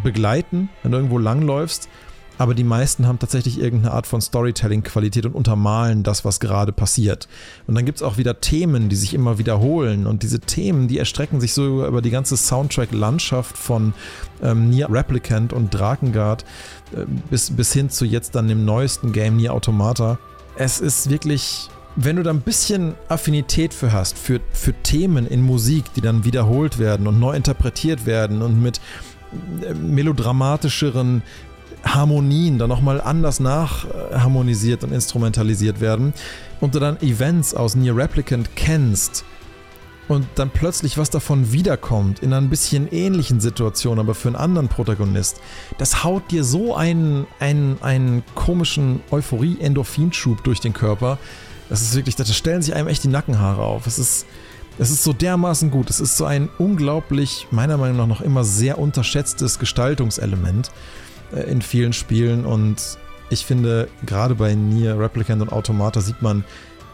begleiten, wenn du irgendwo langläufst. Aber die meisten haben tatsächlich irgendeine Art von Storytelling-Qualität und untermalen das, was gerade passiert. Und dann gibt es auch wieder Themen, die sich immer wiederholen. Und diese Themen, die erstrecken sich so über die ganze Soundtrack-Landschaft von ähm, Nier Replicant und Drakengard äh, bis, bis hin zu jetzt dann dem neuesten Game Nier Automata. Es ist wirklich wenn du da ein bisschen Affinität für hast, für, für Themen in Musik, die dann wiederholt werden und neu interpretiert werden und mit melodramatischeren Harmonien dann nochmal anders nachharmonisiert und instrumentalisiert werden und du dann Events aus Near Replicant kennst und dann plötzlich was davon wiederkommt in einer ein bisschen ähnlichen Situation, aber für einen anderen Protagonist, das haut dir so einen, einen, einen komischen Euphorie-Endorphinschub durch den Körper. Das ist wirklich, da stellen sich einem echt die Nackenhaare auf. Es ist, es ist so dermaßen gut. Es ist so ein unglaublich, meiner Meinung nach noch immer sehr unterschätztes Gestaltungselement äh, in vielen Spielen. Und ich finde, gerade bei Nier, Replicant und Automata sieht man,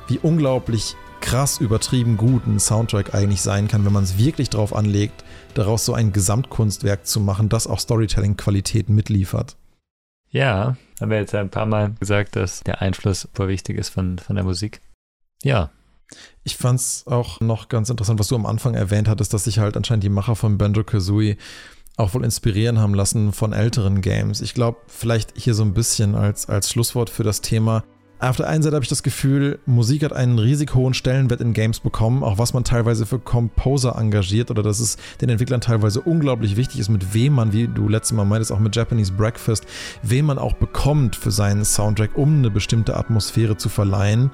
wie unglaublich krass übertrieben gut ein Soundtrack eigentlich sein kann, wenn man es wirklich drauf anlegt, daraus so ein Gesamtkunstwerk zu machen, das auch Storytelling-Qualität mitliefert. Ja, haben wir jetzt ein paar Mal gesagt, dass der Einfluss super wichtig ist von, von der Musik. Ja, ich fand es auch noch ganz interessant, was du am Anfang erwähnt hattest, dass sich halt anscheinend die Macher von Banjo Kazooie auch wohl inspirieren haben lassen von älteren Games. Ich glaube, vielleicht hier so ein bisschen als, als Schlusswort für das Thema. Auf der einen Seite habe ich das Gefühl, Musik hat einen riesig hohen Stellenwert in Games bekommen, auch was man teilweise für Composer engagiert oder dass es den Entwicklern teilweise unglaublich wichtig ist, mit wem man, wie du letztes Mal meintest, auch mit Japanese Breakfast, wem man auch bekommt für seinen Soundtrack, um eine bestimmte Atmosphäre zu verleihen.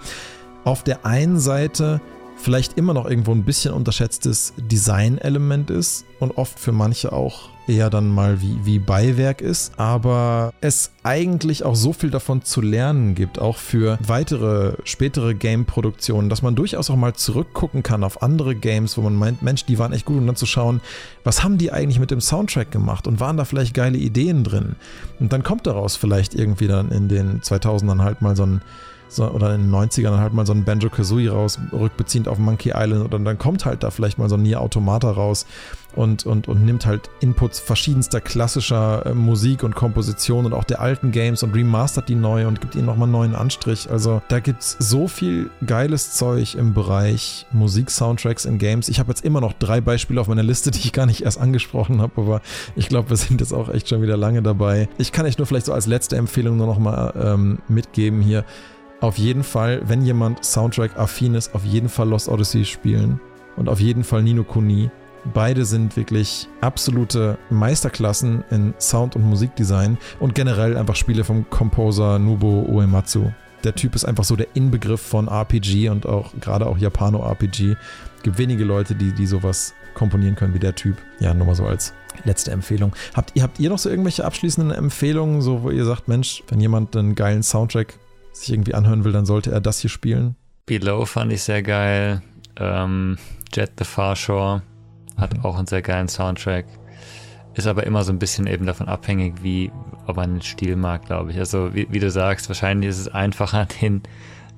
Auf der einen Seite vielleicht immer noch irgendwo ein bisschen unterschätztes Designelement ist und oft für manche auch eher dann mal wie, wie Beiwerk ist, aber es eigentlich auch so viel davon zu lernen gibt, auch für weitere, spätere Game-Produktionen, dass man durchaus auch mal zurückgucken kann auf andere Games, wo man meint, Mensch, die waren echt gut und dann zu schauen, was haben die eigentlich mit dem Soundtrack gemacht und waren da vielleicht geile Ideen drin? Und dann kommt daraus vielleicht irgendwie dann in den 2000ern halt mal so ein so, oder in den 90ern halt mal so ein Banjo Kazooie raus, rückbeziehend auf Monkey Island, oder dann kommt halt da vielleicht mal so ein Nier Automata raus und, und, und nimmt halt Inputs verschiedenster klassischer äh, Musik und Komposition und auch der alten Games und remastert die neu und gibt ihnen nochmal einen neuen Anstrich. Also da gibt es so viel geiles Zeug im Bereich Musik-Soundtracks in Games. Ich habe jetzt immer noch drei Beispiele auf meiner Liste, die ich gar nicht erst angesprochen habe, aber ich glaube, wir sind jetzt auch echt schon wieder lange dabei. Ich kann euch nur vielleicht so als letzte Empfehlung nur nochmal ähm, mitgeben hier. Auf jeden Fall, wenn jemand Soundtrack-affin ist, auf jeden Fall Lost Odyssey spielen und auf jeden Fall Nino Kuni. Beide sind wirklich absolute Meisterklassen in Sound- und Musikdesign und generell einfach Spiele vom Composer Nubo Uematsu. Der Typ ist einfach so der Inbegriff von RPG und auch gerade auch Japano-RPG. Gibt wenige Leute, die, die sowas komponieren können wie der Typ. Ja, nur mal so als letzte Empfehlung. Habt ihr, habt ihr noch so irgendwelche abschließenden Empfehlungen, so wo ihr sagt, Mensch, wenn jemand einen geilen Soundtrack sich irgendwie anhören will, dann sollte er das hier spielen. Below fand ich sehr geil. Ähm, Jet the Far Shore hat mhm. auch einen sehr geilen Soundtrack. Ist aber immer so ein bisschen eben davon abhängig, wie, ob man den Stil mag, glaube ich. Also, wie, wie, du sagst, wahrscheinlich ist es einfacher, (laughs) den,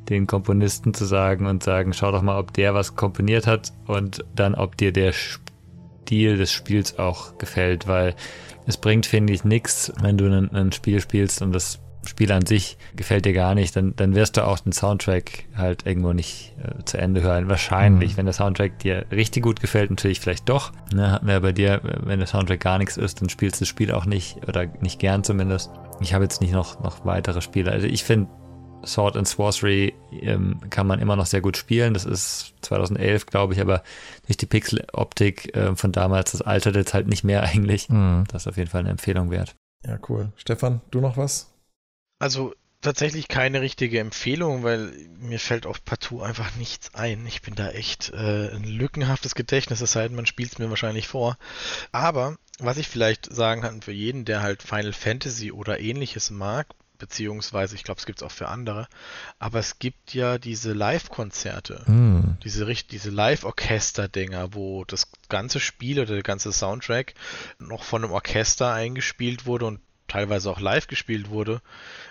den Komponisten zu sagen und sagen, schau doch mal, ob der was komponiert hat und dann, ob dir der Stil des Spiels auch gefällt, weil es bringt, finde ich, nichts, wenn du ein, ein Spiel spielst und das Spiel an sich gefällt dir gar nicht, dann, dann wirst du auch den Soundtrack halt irgendwo nicht äh, zu Ende hören. Wahrscheinlich, mhm. wenn der Soundtrack dir richtig gut gefällt, natürlich vielleicht doch. Ne, hatten wir bei dir, wenn der Soundtrack gar nichts ist, dann spielst du das Spiel auch nicht oder nicht gern zumindest. Ich habe jetzt nicht noch, noch weitere Spiele. Also ich finde, Sword and Sorcery ähm, kann man immer noch sehr gut spielen. Das ist 2011, glaube ich, aber durch die Pixel-Optik äh, von damals, das altert jetzt halt nicht mehr (laughs) eigentlich. Mhm. Das ist auf jeden Fall eine Empfehlung wert. Ja, cool. Stefan, du noch was? Also tatsächlich keine richtige Empfehlung, weil mir fällt auf partout einfach nichts ein. Ich bin da echt äh, ein lückenhaftes Gedächtnis, es sei denn, man spielt es mir wahrscheinlich vor. Aber was ich vielleicht sagen kann für jeden, der halt Final Fantasy oder ähnliches mag, beziehungsweise ich glaube, es gibt es auch für andere, aber es gibt ja diese Live-Konzerte, mm. diese, diese Live-Orchester-Dinger, wo das ganze Spiel oder der ganze Soundtrack noch von einem Orchester eingespielt wurde und teilweise auch live gespielt wurde.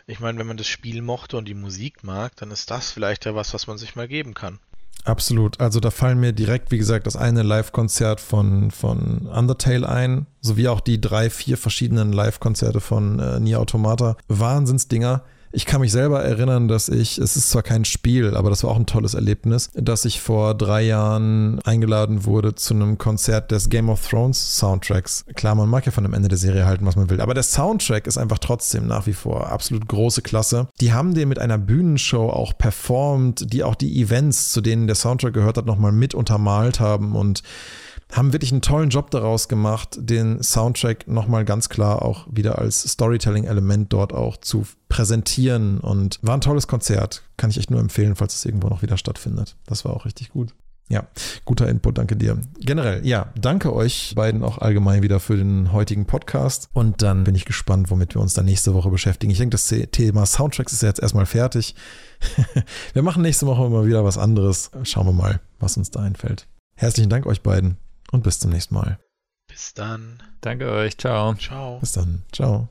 Ich meine, wenn man das Spiel mochte und die Musik mag, dann ist das vielleicht ja was, was man sich mal geben kann. Absolut. Also da fallen mir direkt, wie gesagt, das eine Live-Konzert von, von Undertale ein, sowie auch die drei, vier verschiedenen Live-Konzerte von äh, Nier Automata. Wahnsinnsdinger. Ich kann mich selber erinnern, dass ich, es ist zwar kein Spiel, aber das war auch ein tolles Erlebnis, dass ich vor drei Jahren eingeladen wurde zu einem Konzert des Game of Thrones Soundtracks. Klar, man mag ja von dem Ende der Serie halten, was man will, aber der Soundtrack ist einfach trotzdem nach wie vor absolut große Klasse. Die haben den mit einer Bühnenshow auch performt, die auch die Events, zu denen der Soundtrack gehört hat, nochmal mit untermalt haben und haben wirklich einen tollen Job daraus gemacht, den Soundtrack nochmal ganz klar auch wieder als Storytelling-Element dort auch zu präsentieren und war ein tolles Konzert. Kann ich echt nur empfehlen, falls es irgendwo noch wieder stattfindet. Das war auch richtig gut. Ja, guter Input, danke dir. Generell, ja, danke euch beiden auch allgemein wieder für den heutigen Podcast. Und dann bin ich gespannt, womit wir uns dann nächste Woche beschäftigen. Ich denke, das Thema Soundtracks ist jetzt erstmal fertig. (laughs) wir machen nächste Woche immer wieder was anderes. Schauen wir mal, was uns da einfällt. Herzlichen Dank euch beiden und bis zum nächsten Mal. Bis dann. Danke euch. Ciao. Ciao. Bis dann. Ciao.